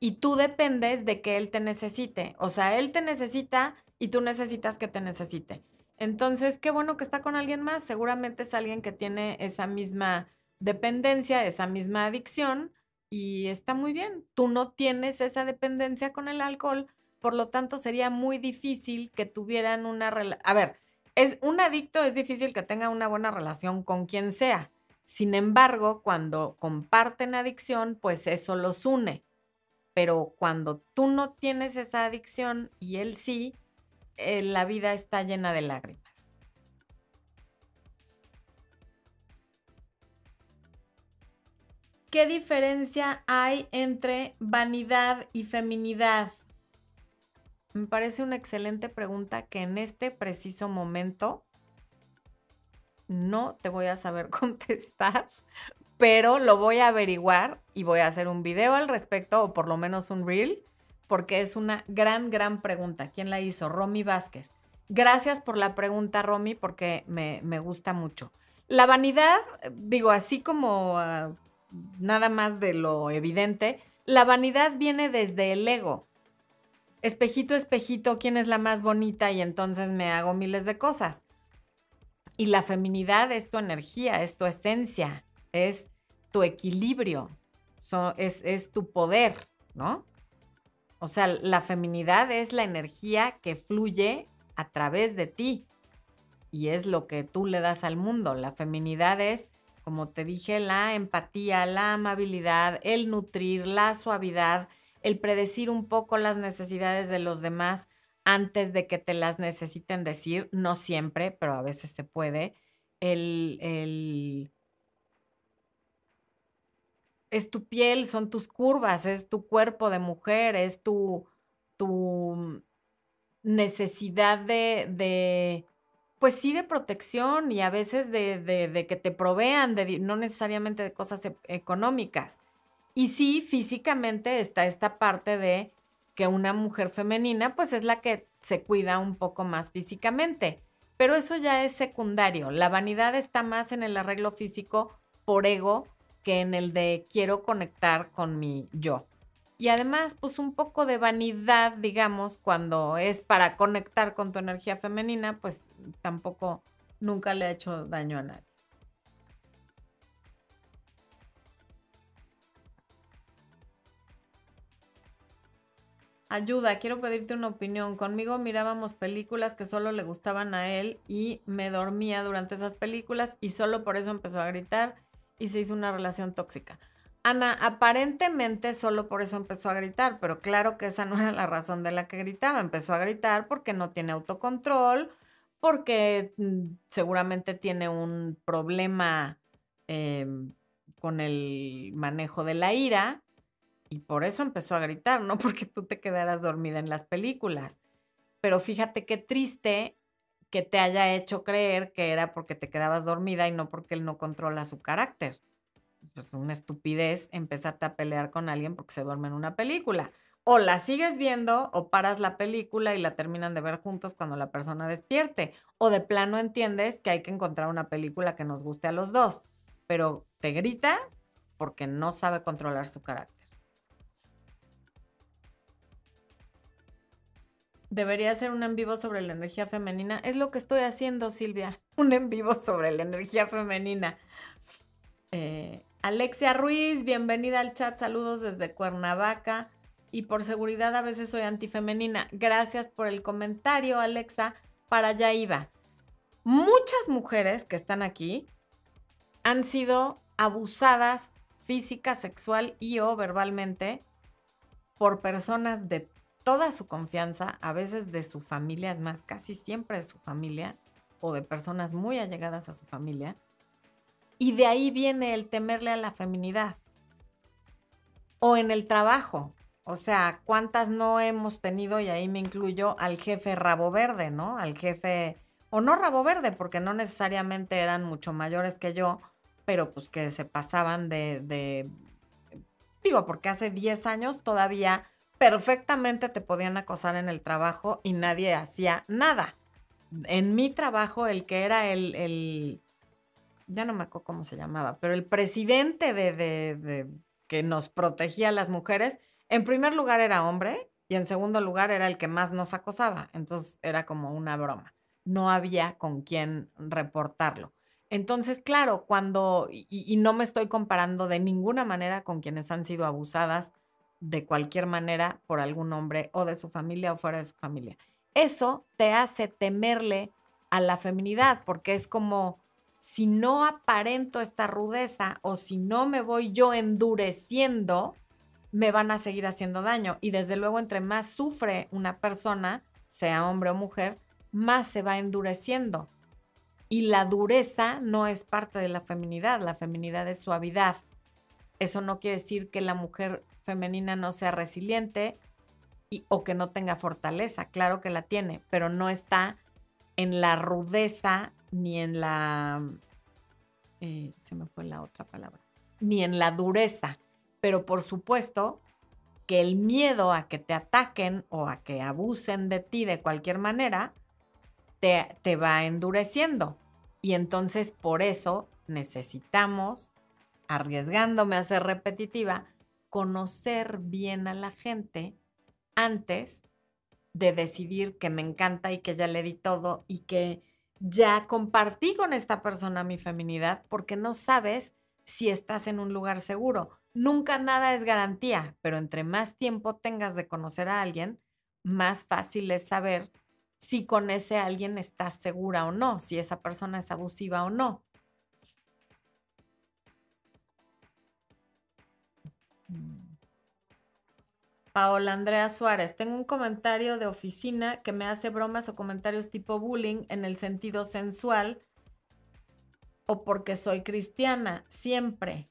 Y tú dependes de que él te necesite. O sea, él te necesita y tú necesitas que te necesite. Entonces, qué bueno que está con alguien más. Seguramente es alguien que tiene esa misma dependencia, esa misma adicción y está muy bien. Tú no tienes esa dependencia con el alcohol, por lo tanto sería muy difícil que tuvieran una relación. A ver, es un adicto es difícil que tenga una buena relación con quien sea sin embargo, cuando comparten adicción, pues eso los une. Pero cuando tú no tienes esa adicción y él sí, eh, la vida está llena de lágrimas. ¿Qué diferencia hay entre vanidad y feminidad? Me parece una excelente pregunta que en este preciso momento no te voy a saber *laughs* contestar, pero lo voy a averiguar y voy a hacer un video al respecto o por lo menos un reel, porque es una gran, gran pregunta. ¿Quién la hizo? Romy Vázquez. Gracias por la pregunta, Romy, porque me, gusta mucho. La vanidad, digo, así como nada más de lo evidente, la vanidad viene desde el ego. Espejito, espejito, ¿quién es la más bonita? Y entonces me hago miles de cosas. Y la feminidad es tu energía, es tu esencia, es tu equilibrio, es, es tu poder, ¿no? O sea, la feminidad es la energía que fluye a través de ti y es lo que tú le das al mundo. La feminidad es, como te dije, la empatía, la amabilidad, el nutrir, la suavidad, el predecir un poco las necesidades de los demás antes de que te las necesiten decir, no siempre, pero a veces se puede, el, es tu piel, son tus curvas, es tu cuerpo de mujer, es tu, tu necesidad de, pues sí, de protección y a veces de, que te provean, de, no necesariamente de cosas e, económicas. Y sí, físicamente está esta parte de que una mujer femenina, pues es la que se cuida un poco más físicamente. Pero eso ya es secundario. La vanidad está más en el arreglo físico por ego que en el de quiero conectar con mi yo. Y además, pues un poco de vanidad, digamos, cuando es para conectar con tu energía femenina, pues tampoco nunca le ha hecho daño a nadie. Ayuda, quiero pedirte una opinión. Conmigo mirábamos películas que solo le gustaban a él y me dormía durante esas películas y solo por eso empezó a gritar y se hizo una relación tóxica. Ana, aparentemente solo por eso empezó a gritar, pero claro que esa no era la razón de la que gritaba. Empezó a gritar porque no tiene autocontrol, porque mm, seguramente tiene un problema em, con el manejo de la ira y por eso empezó a gritar, no porque tú te quedaras dormida en las películas. Pero fíjate qué triste que te haya hecho creer que era porque te quedabas dormida y no porque él no controla su carácter. Pues una estupidez empezarte a pelear con alguien porque se duerme en una película. O la sigues viendo o paras la película y la terminan de ver juntos cuando la persona despierte. O de plano entiendes que hay que encontrar una película que nos guste a los dos. Pero te grita porque no sabe controlar su carácter. Debería ser un en vivo sobre la energía femenina. Es lo que estoy haciendo, Silvia. *laughs* Un en vivo sobre la energía femenina. Eh, Alexia Ruiz, bienvenida al chat. Saludos desde Cuernavaca. Y por seguridad a veces soy antifemenina. Gracias por el comentario, Alexa. Para allá iba. Muchas mujeres que están aquí han sido abusadas física, sexual y o verbalmente por personas de toda su confianza, a veces de su familia, más, casi siempre de su familia o de personas muy allegadas a su familia. Y de ahí viene el temerle a la feminidad. O en el trabajo. O sea, ¿cuántas no hemos tenido, y ahí me incluyo, al jefe rabo verde, ¿no? Al jefe, o no rabo verde, porque no necesariamente eran mucho mayores que yo, pero pues que se pasaban de, de digo, porque hace 10 años todavía perfectamente te podían acosar en el trabajo y nadie hacía nada. En mi trabajo, el que era el, ya no me acuerdo cómo se llamaba, pero el presidente de, de, que nos protegía a las mujeres, en primer lugar era hombre y en segundo lugar era el que más nos acosaba. Entonces era como una broma. No había con quién reportarlo. Entonces, claro, cuando, y no me estoy comparando de ninguna manera con quienes han sido abusadas de cualquier manera por algún hombre o de su familia o fuera de su familia. Eso te hace temerle a la feminidad porque es como si no aparento esta rudeza o si no me voy yo endureciendo, me van a seguir haciendo daño. Y desde luego, entre más sufre una persona, sea hombre o mujer, más se va endureciendo. Y la dureza no es parte de la feminidad, la feminidad es suavidad. Eso no quiere decir que la mujer femenina no sea resiliente y, o que no tenga fortaleza. Claro que la tiene, pero no está en la rudeza ni en la... Eh, se me fue la otra palabra. Ni en la dureza. Pero por supuesto que el miedo a que te ataquen o a que abusen de ti de cualquier manera te, te va endureciendo. Y entonces por eso necesitamos, arriesgándome a ser repetitiva, conocer bien a la gente antes de decidir que me encanta y que ya le di todo y que ya compartí con esta persona mi feminidad porque no sabes si estás en un lugar seguro. Nunca nada es garantía, pero entre más tiempo tengas de conocer a alguien, más fácil es saber si con ese alguien estás segura o no, si esa persona es abusiva o no. Paola Andrea Suárez, tengo un comentario de oficina que me hace bromas o comentarios tipo bullying en el sentido sensual o porque soy cristiana, siempre.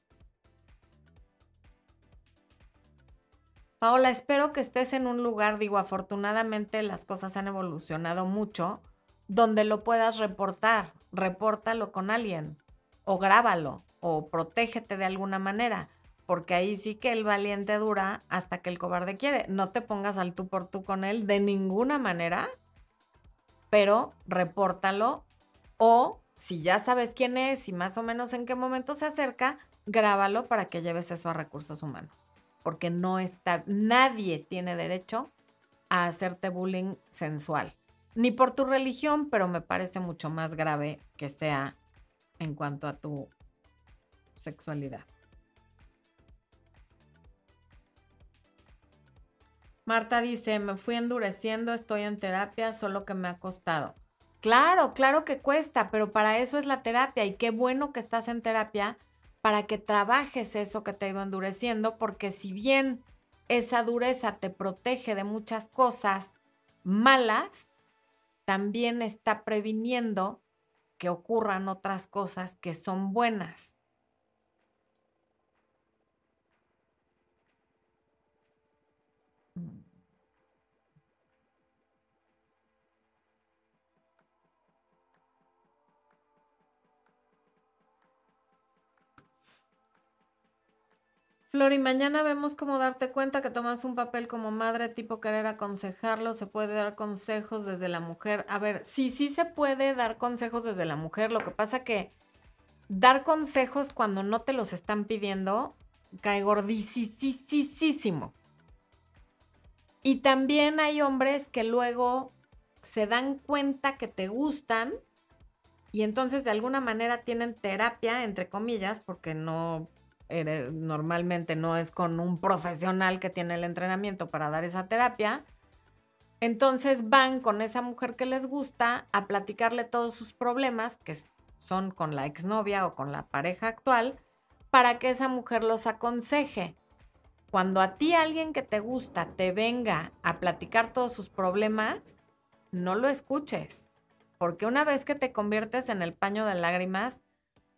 Paola, espero que estés en un lugar, digo, afortunadamente las cosas han evolucionado mucho, donde lo puedas reportar, repórtalo con alguien, o grábalo, o protégete de alguna manera porque ahí sí que el valiente dura hasta que el cobarde quiere. No te pongas al tú por tú con él de ninguna manera, pero repórtalo o si ya sabes quién es y más o menos en qué momento se acerca, grábalo para que lleves eso a recursos humanos, porque no está, nadie tiene derecho a hacerte bullying sensual, ni por tu religión, pero me parece mucho más grave que sea en cuanto a tu sexualidad. Marta dice, me fui endureciendo, estoy en terapia, solo que me ha costado. Claro, claro que cuesta, pero para eso es la terapia y qué bueno que estás en terapia para que trabajes eso que te ha ido endureciendo, porque si bien esa dureza te protege de muchas cosas malas, también está previniendo que ocurran otras cosas que son buenas. Flori, mañana vemos cómo darte cuenta que tomas un papel como madre, tipo querer aconsejarlo, se puede dar consejos desde la mujer. A ver, sí, sí se puede dar consejos desde la mujer, lo que pasa que dar consejos cuando no te los están pidiendo cae gordísimo. Y también hay hombres que luego se dan cuenta que te gustan y entonces de alguna manera tienen terapia, entre comillas, porque no normalmente no es con un profesional que tiene el entrenamiento para dar esa terapia. Entonces van con esa mujer que les gusta a platicarle todos sus problemas, que son con la exnovia o con la pareja actual, para que esa mujer los aconseje. Cuando a ti alguien que te gusta te venga a platicar todos sus problemas, no lo escuches, porque una vez que te conviertes en el paño de lágrimas,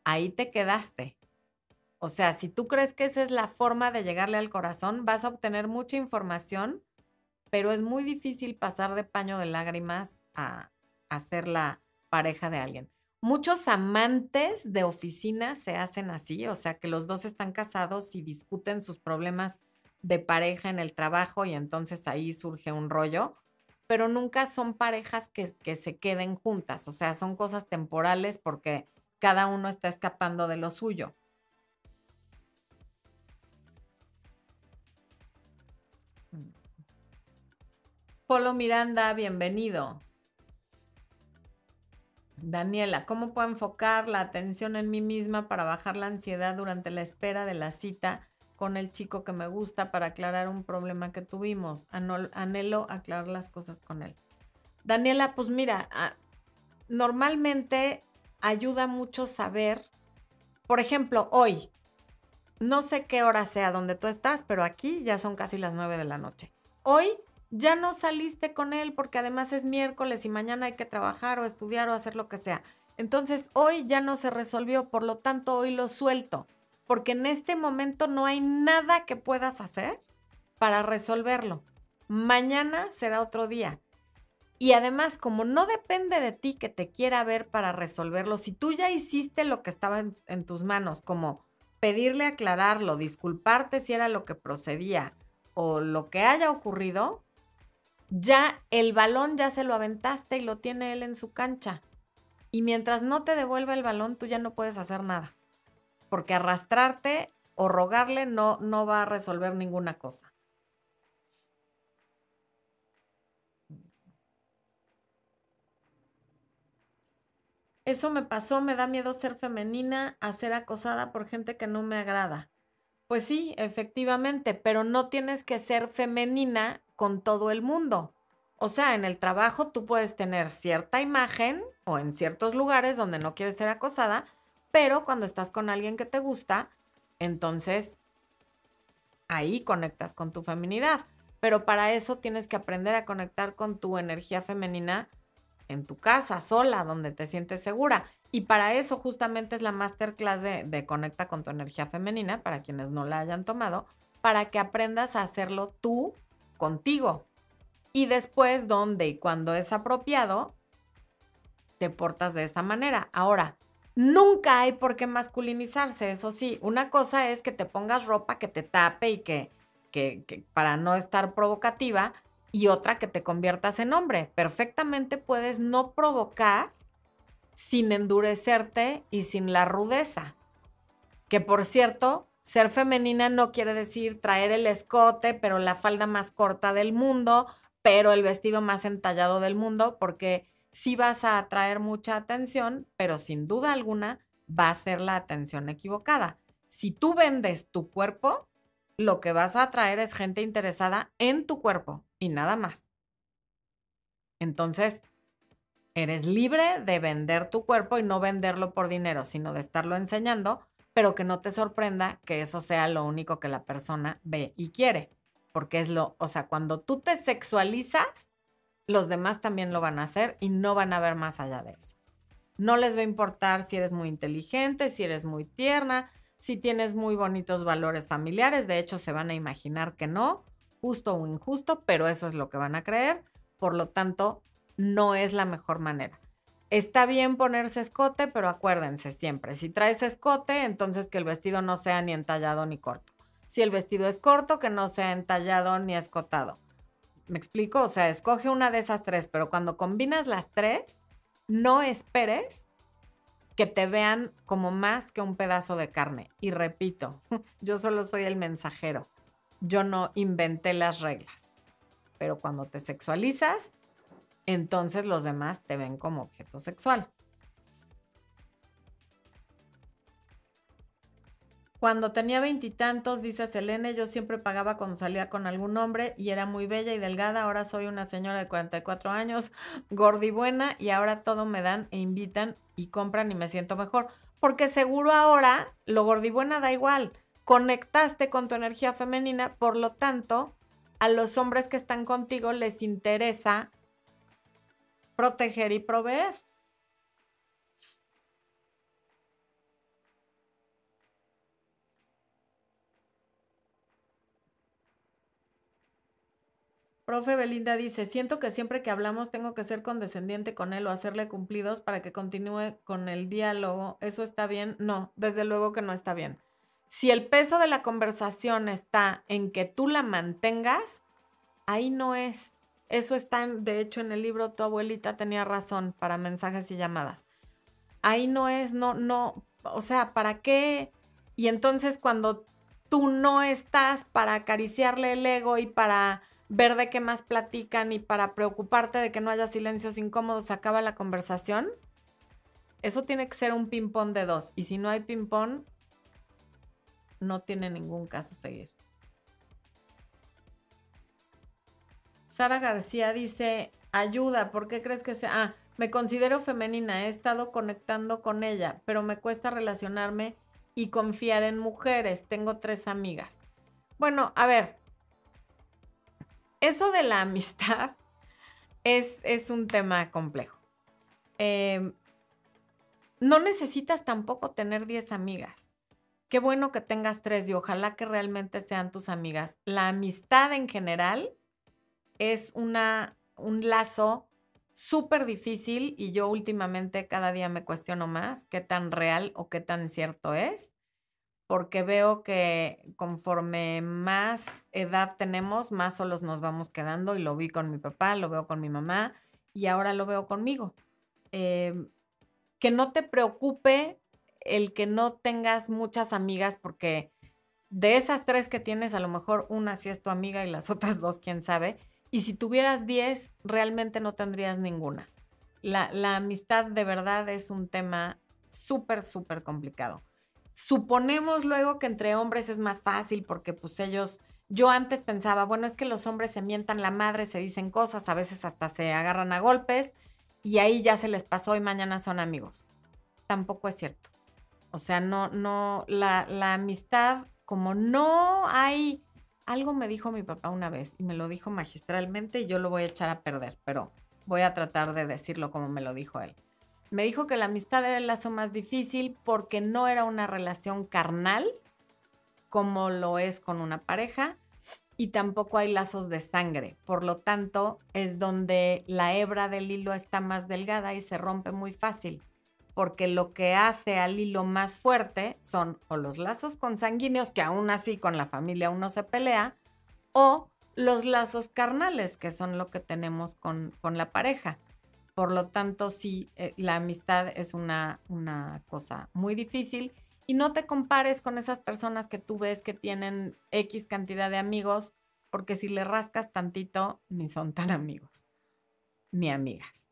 ahí te quedaste. O sea, si tú crees que esa es la forma de llegarle al corazón, vas a obtener mucha información, pero es muy difícil pasar de paño de lágrimas a, a ser la pareja de alguien. Muchos amantes de oficina se hacen así, o sea, que los dos están casados y discuten sus problemas de pareja en el trabajo y entonces ahí surge un rollo, pero nunca son parejas que, que se queden juntas, o sea, son cosas temporales porque cada uno está escapando de lo suyo. Polo Miranda, bienvenido. Daniela, ¿cómo puedo enfocar la atención en mí misma para bajar la ansiedad durante la espera de la cita con el chico que me gusta para aclarar un problema que tuvimos? Anhelo aclarar las cosas con él. Daniela, pues mira, ah, normalmente ayuda mucho saber, por ejemplo, hoy, no sé qué hora sea donde tú estás, pero aquí ya son casi las nueve de la noche. Hoy ya no saliste con él porque además es miércoles y mañana hay que trabajar o estudiar o hacer lo que sea. Entonces hoy ya no se resolvió, por lo tanto hoy lo suelto, porque en este momento no hay nada que puedas hacer para resolverlo. Mañana será otro día. Y además, como no depende de ti que te quiera ver para resolverlo, si tú ya hiciste lo que estaba en, en tus manos, como pedirle aclararlo, disculparte si era lo que procedía o lo que haya ocurrido, ya el balón ya se lo aventaste y lo tiene él en su cancha. Y mientras no te devuelva el balón, tú ya no puedes hacer nada. Porque arrastrarte o rogarle no, no va a resolver ninguna cosa. Eso me pasó, me da miedo ser femenina, a ser acosada por gente que no me agrada. Pues sí, efectivamente, pero no tienes que ser femenina con todo el mundo. O sea, en el trabajo tú puedes tener cierta imagen o en ciertos lugares donde no quieres ser acosada, pero cuando estás con alguien que te gusta, entonces ahí conectas con tu feminidad. Pero para eso tienes que aprender a conectar con tu energía femenina en tu casa, sola, donde te sientes segura. Y para eso justamente es la masterclass de, de Conecta con tu energía femenina, para quienes no la hayan tomado, para que aprendas a hacerlo tú contigo. Y después, donde y cuando es apropiado, te portas de esta manera. Ahora, Nunca hay por qué masculinizarse, eso sí. Una cosa es que te pongas ropa que te tape y que, que, para no estar provocativa, y otra que te conviertas en hombre. Perfectamente puedes no provocar sin endurecerte y sin la rudeza. Que por cierto, ser femenina no quiere decir traer el escote, pero la falda más corta del mundo, pero el vestido más entallado del mundo, porque sí vas a atraer mucha atención, pero sin duda alguna va a ser la atención equivocada. Si tú vendes tu cuerpo, lo que vas a atraer es gente interesada en tu cuerpo y nada más. Entonces, eres libre de vender tu cuerpo y no venderlo por dinero, sino de estarlo enseñando, pero que no te sorprenda que eso sea lo único que la persona ve y quiere. Porque es lo, o sea, cuando tú te sexualizas, los demás también lo van a hacer y no van a ver más allá de eso. No les va a importar si eres muy inteligente, si eres muy tierna, si tienes muy bonitos valores familiares. De hecho, se van a imaginar que no, justo o injusto, pero eso es lo que van a creer. Por lo tanto, no es la mejor manera. Está bien ponerse escote, pero acuérdense siempre, si traes escote, entonces que el vestido no sea ni entallado ni corto. Si el vestido es corto, que no sea entallado ni escotado. ¿Me explico? O sea, escoge una de esas tres, pero cuando combinas las tres, no esperes que te vean como más que un pedazo de carne. Y repito, *laughs* yo solo soy el mensajero. Yo no inventé las reglas. Pero cuando te sexualizas, entonces los demás te ven como objeto sexual. Cuando tenía veintitantos, dice Selene, yo siempre pagaba cuando salía con algún hombre y era muy bella y delgada. Ahora soy una señora de 44 años, buena y ahora todo me dan e invitan y compran y me siento mejor. Porque seguro ahora lo gordibuena da igual. Conectaste con tu energía femenina, por lo tanto, a los hombres que están contigo les interesa proteger y proveer. Profe Belinda dice, siento que siempre que hablamos tengo que ser condescendiente con él o hacerle cumplidos para que continúe con el diálogo. ¿Eso está bien? No, desde luego que no está bien. Si el peso de la conversación está en que tú la mantengas, ahí no es. Eso está, de hecho, en el libro Tu abuelita tenía razón para mensajes y llamadas. Ahí no es, no, no, o sea, ¿para qué? Y entonces cuando tú no estás para acariciarle el ego y para ver de qué más platican y para preocuparte de que no haya silencios incómodos, acaba la conversación. Eso tiene que ser un ping-pong de dos. Y si no hay ping-pong, no tiene ningún caso seguir. Sara García dice, ayuda, ¿por qué crees que sea? Ah, me considero femenina, he estado conectando con ella, pero me cuesta relacionarme y confiar en mujeres. Tengo tres amigas. Bueno, a ver, eso de la *laughs* amistad es, es un tema complejo. Em, no necesitas tampoco tener 10 amigas. Qué bueno que tengas tres y ojalá que realmente sean tus amigas. La amistad en general es una, un lazo súper difícil y yo últimamente cada día me cuestiono más qué tan real o qué tan cierto es porque veo que conforme más edad tenemos, más solos nos vamos quedando y lo vi con mi papá, lo veo con mi mamá y ahora lo veo conmigo. Em, que no te preocupe el que no tengas muchas amigas porque de esas tres que tienes, a lo mejor una sí es tu amiga y las *laughs* otras dos, quién sabe. Y si tuvieras diez, realmente no tendrías ninguna. La, amistad de verdad es un tema súper, súper complicado. Suponemos luego que entre hombres es más fácil porque pues ellos, yo antes pensaba, bueno, es que los hombres se mientan la madre, se dicen cosas, a veces hasta se agarran a golpes y ahí ya se les pasó y mañana son amigos. Tampoco es cierto. O sea, no, no, la amistad, como no hay, algo me dijo mi papá una vez y me lo dijo magistralmente yo lo voy a echar a perder, pero voy a tratar de decirlo como me lo dijo él. Me dijo que la amistad era el lazo más difícil porque no era una relación carnal como lo es con una pareja y tampoco hay lazos de sangre. Por lo tanto, es donde la hebra del hilo está más delgada y se rompe muy fácil. Porque lo que hace al hilo más fuerte son o los lazos consanguíneos, que aún así con la familia uno se pelea, o los lazos carnales, que son lo que tenemos con, con la pareja. Por lo tanto, sí, eh, la amistad es una, una cosa muy difícil y no te compares con esas personas que tú ves que tienen X cantidad de amigos, porque si le rascas tantito, ni son tan amigos, ni amigas.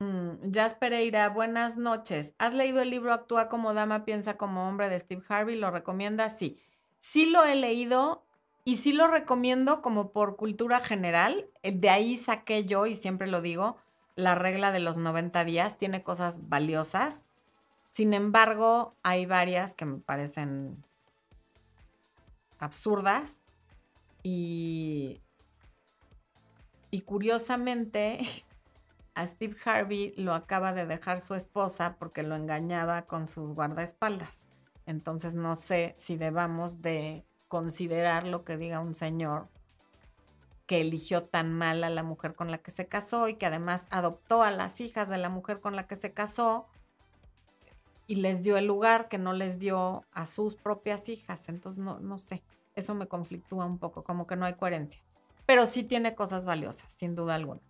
Mm, Jazz Pereira, buenas noches. ¿Has leído el libro Actúa como dama, piensa como hombre de Steve Harvey? ¿Lo recomiendas? Sí. Sí lo he leído y sí lo recomiendo como por cultura general. Eh, de ahí saqué yo, y siempre lo digo, la regla de los 90 días. Tiene cosas valiosas. Sin embargo, hay varias que me parecen absurdas. Y, y curiosamente, *laughs* a Steve Harvey lo acaba de dejar su esposa porque lo engañaba con sus guardaespaldas. Entonces no sé si debamos de considerar lo que diga un señor que eligió tan mal a la mujer con la que se casó y que además adoptó a las hijas de la mujer con la que se casó y les dio el lugar que no les dio a sus propias hijas. Entonces no, no sé, eso me conflictúa un poco, como que no hay coherencia. Pero sí tiene cosas valiosas, sin duda alguna.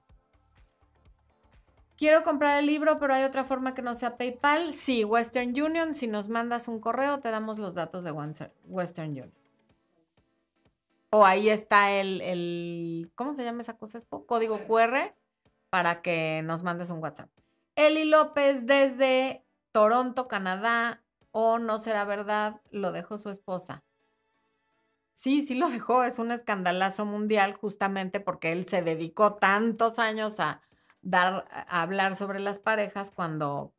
Quiero comprar el libro, pero hay otra forma que no sea PayPal. Sí, Western Union. Si nos mandas un correo, te damos los datos de Western Union. O ahí está el, ¿cómo se llama esa cosa? Código QR para que nos mandes un WhatsApp. Eli López desde Toronto, Canadá. O no será verdad, lo dejó su esposa. Sí, sí lo dejó. Es un escandalazo mundial justamente porque él se dedicó tantos años a dar a hablar sobre las parejas cuando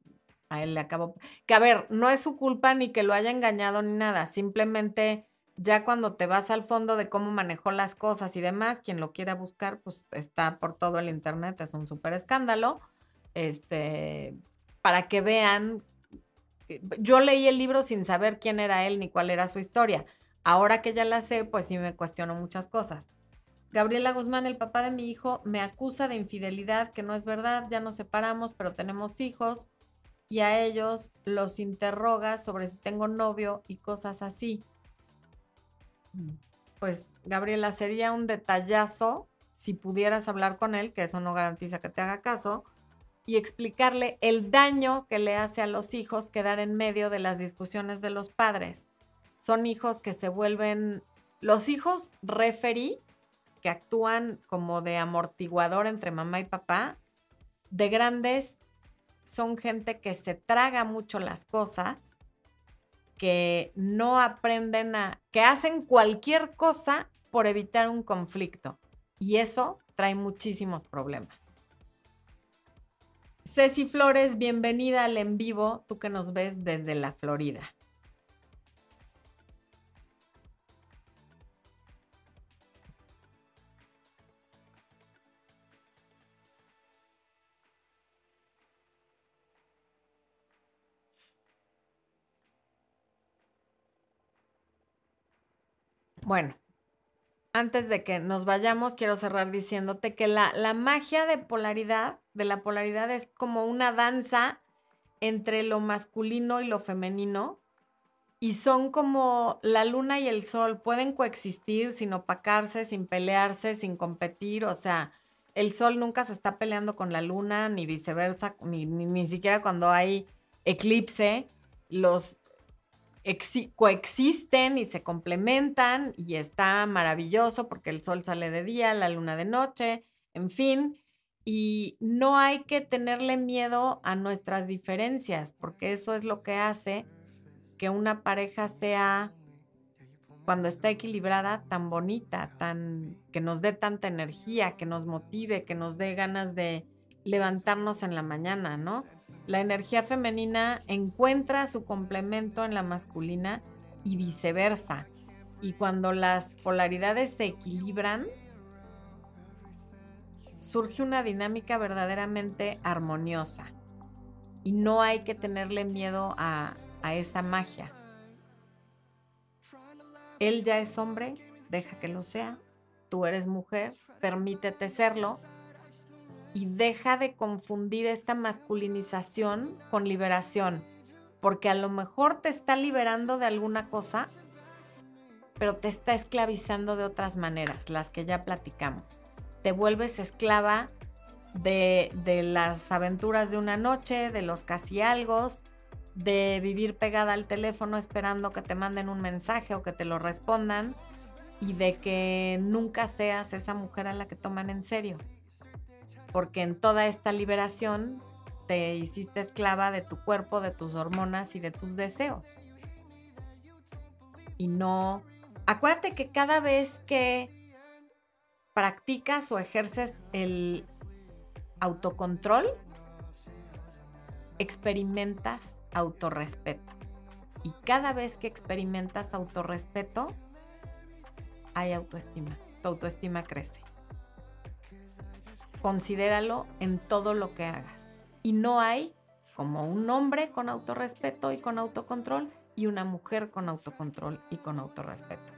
a él le acabó. Que a ver, no es su culpa ni que lo haya engañado ni nada, simplemente ya cuando te vas al fondo de cómo manejó las cosas y demás, quien lo quiera buscar, pues está por todo el internet, es un súper escándalo. Este, para que vean, eh, yo leí el libro sin saber quién era él ni cuál era su historia. Ahora que ya la sé, pues sí me cuestiono muchas cosas. Gabriela Guzmán, el papá de mi hijo, me acusa de infidelidad, que no es verdad, ya nos separamos, pero tenemos hijos y a ellos los interroga sobre si tengo novio y cosas así. Pues, Gabriela, sería un detallazo si pudieras hablar con él, que eso no garantiza que te haga caso, y explicarle el daño que le hace a los hijos quedar en medio de las discusiones de los padres. Son hijos que se vuelven, los hijos referí que actúan como de amortiguador entre mamá y papá, de grandes son gente que se traga mucho las cosas, que no aprenden a, que hacen cualquier cosa por evitar un conflicto. Y eso trae muchísimos problemas. Ceci Flores, bienvenida al en vivo, tú que nos ves desde la Florida. Bueno, antes de que nos vayamos, quiero cerrar diciéndote que la, magia de polaridad, de la polaridad, es como una danza entre lo masculino y lo femenino. Y son como la luna y el sol, pueden coexistir sin opacarse, sin pelearse, sin competir. O sea, el sol nunca se está peleando con la luna, ni viceversa, ni, ni siquiera cuando hay eclipse. Los, coexisten y se complementan y está maravilloso porque el sol sale de día, la luna de noche, en fin. Y no hay que tenerle miedo a nuestras diferencias, porque eso es lo que hace que una pareja sea, cuando está equilibrada, tan bonita, tan que nos dé tanta energía, que nos motive, que nos dé ganas de levantarnos en la mañana, ¿no? La energía femenina encuentra su complemento en la masculina y viceversa. Y cuando las polaridades se equilibran, surge una dinámica verdaderamente armoniosa. Y no hay que tenerle miedo a, a esa magia. Él ya es hombre, deja que lo sea. Tú eres mujer, permítete serlo y deja de confundir esta masculinización con liberación, porque a lo mejor te está liberando de alguna cosa, pero te está esclavizando de otras maneras, las que ya platicamos. Te vuelves esclava de, de las aventuras de una noche, de los casi algo, de vivir pegada al teléfono esperando que te manden un mensaje o que te lo respondan y de que nunca seas esa mujer a la que toman en serio. Porque en toda esta liberación te hiciste esclava de tu cuerpo, de tus hormonas y de tus deseos. Y no... Acuérdate que cada vez que practicas o ejerces el autocontrol, experimentas autorrespeto. Y cada vez que experimentas autorrespeto, hay autoestima. Tu autoestima crece. Considéralo en todo lo que hagas. Y no hay como un hombre con autorrespeto y con autocontrol y una mujer con autocontrol y con autorrespeto.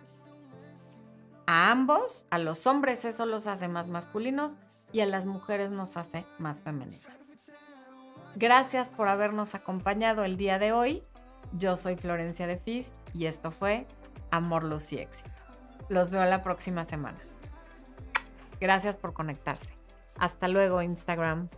A ambos, a los hombres eso los hace más masculinos y a las mujeres nos hace más femeninas. Gracias por habernos acompañado el día de hoy. Yo soy Florencia de Fis y esto fue Amor, Luz y Éxito. Los veo la próxima semana. Gracias por conectarse. Hasta luego, Instagram.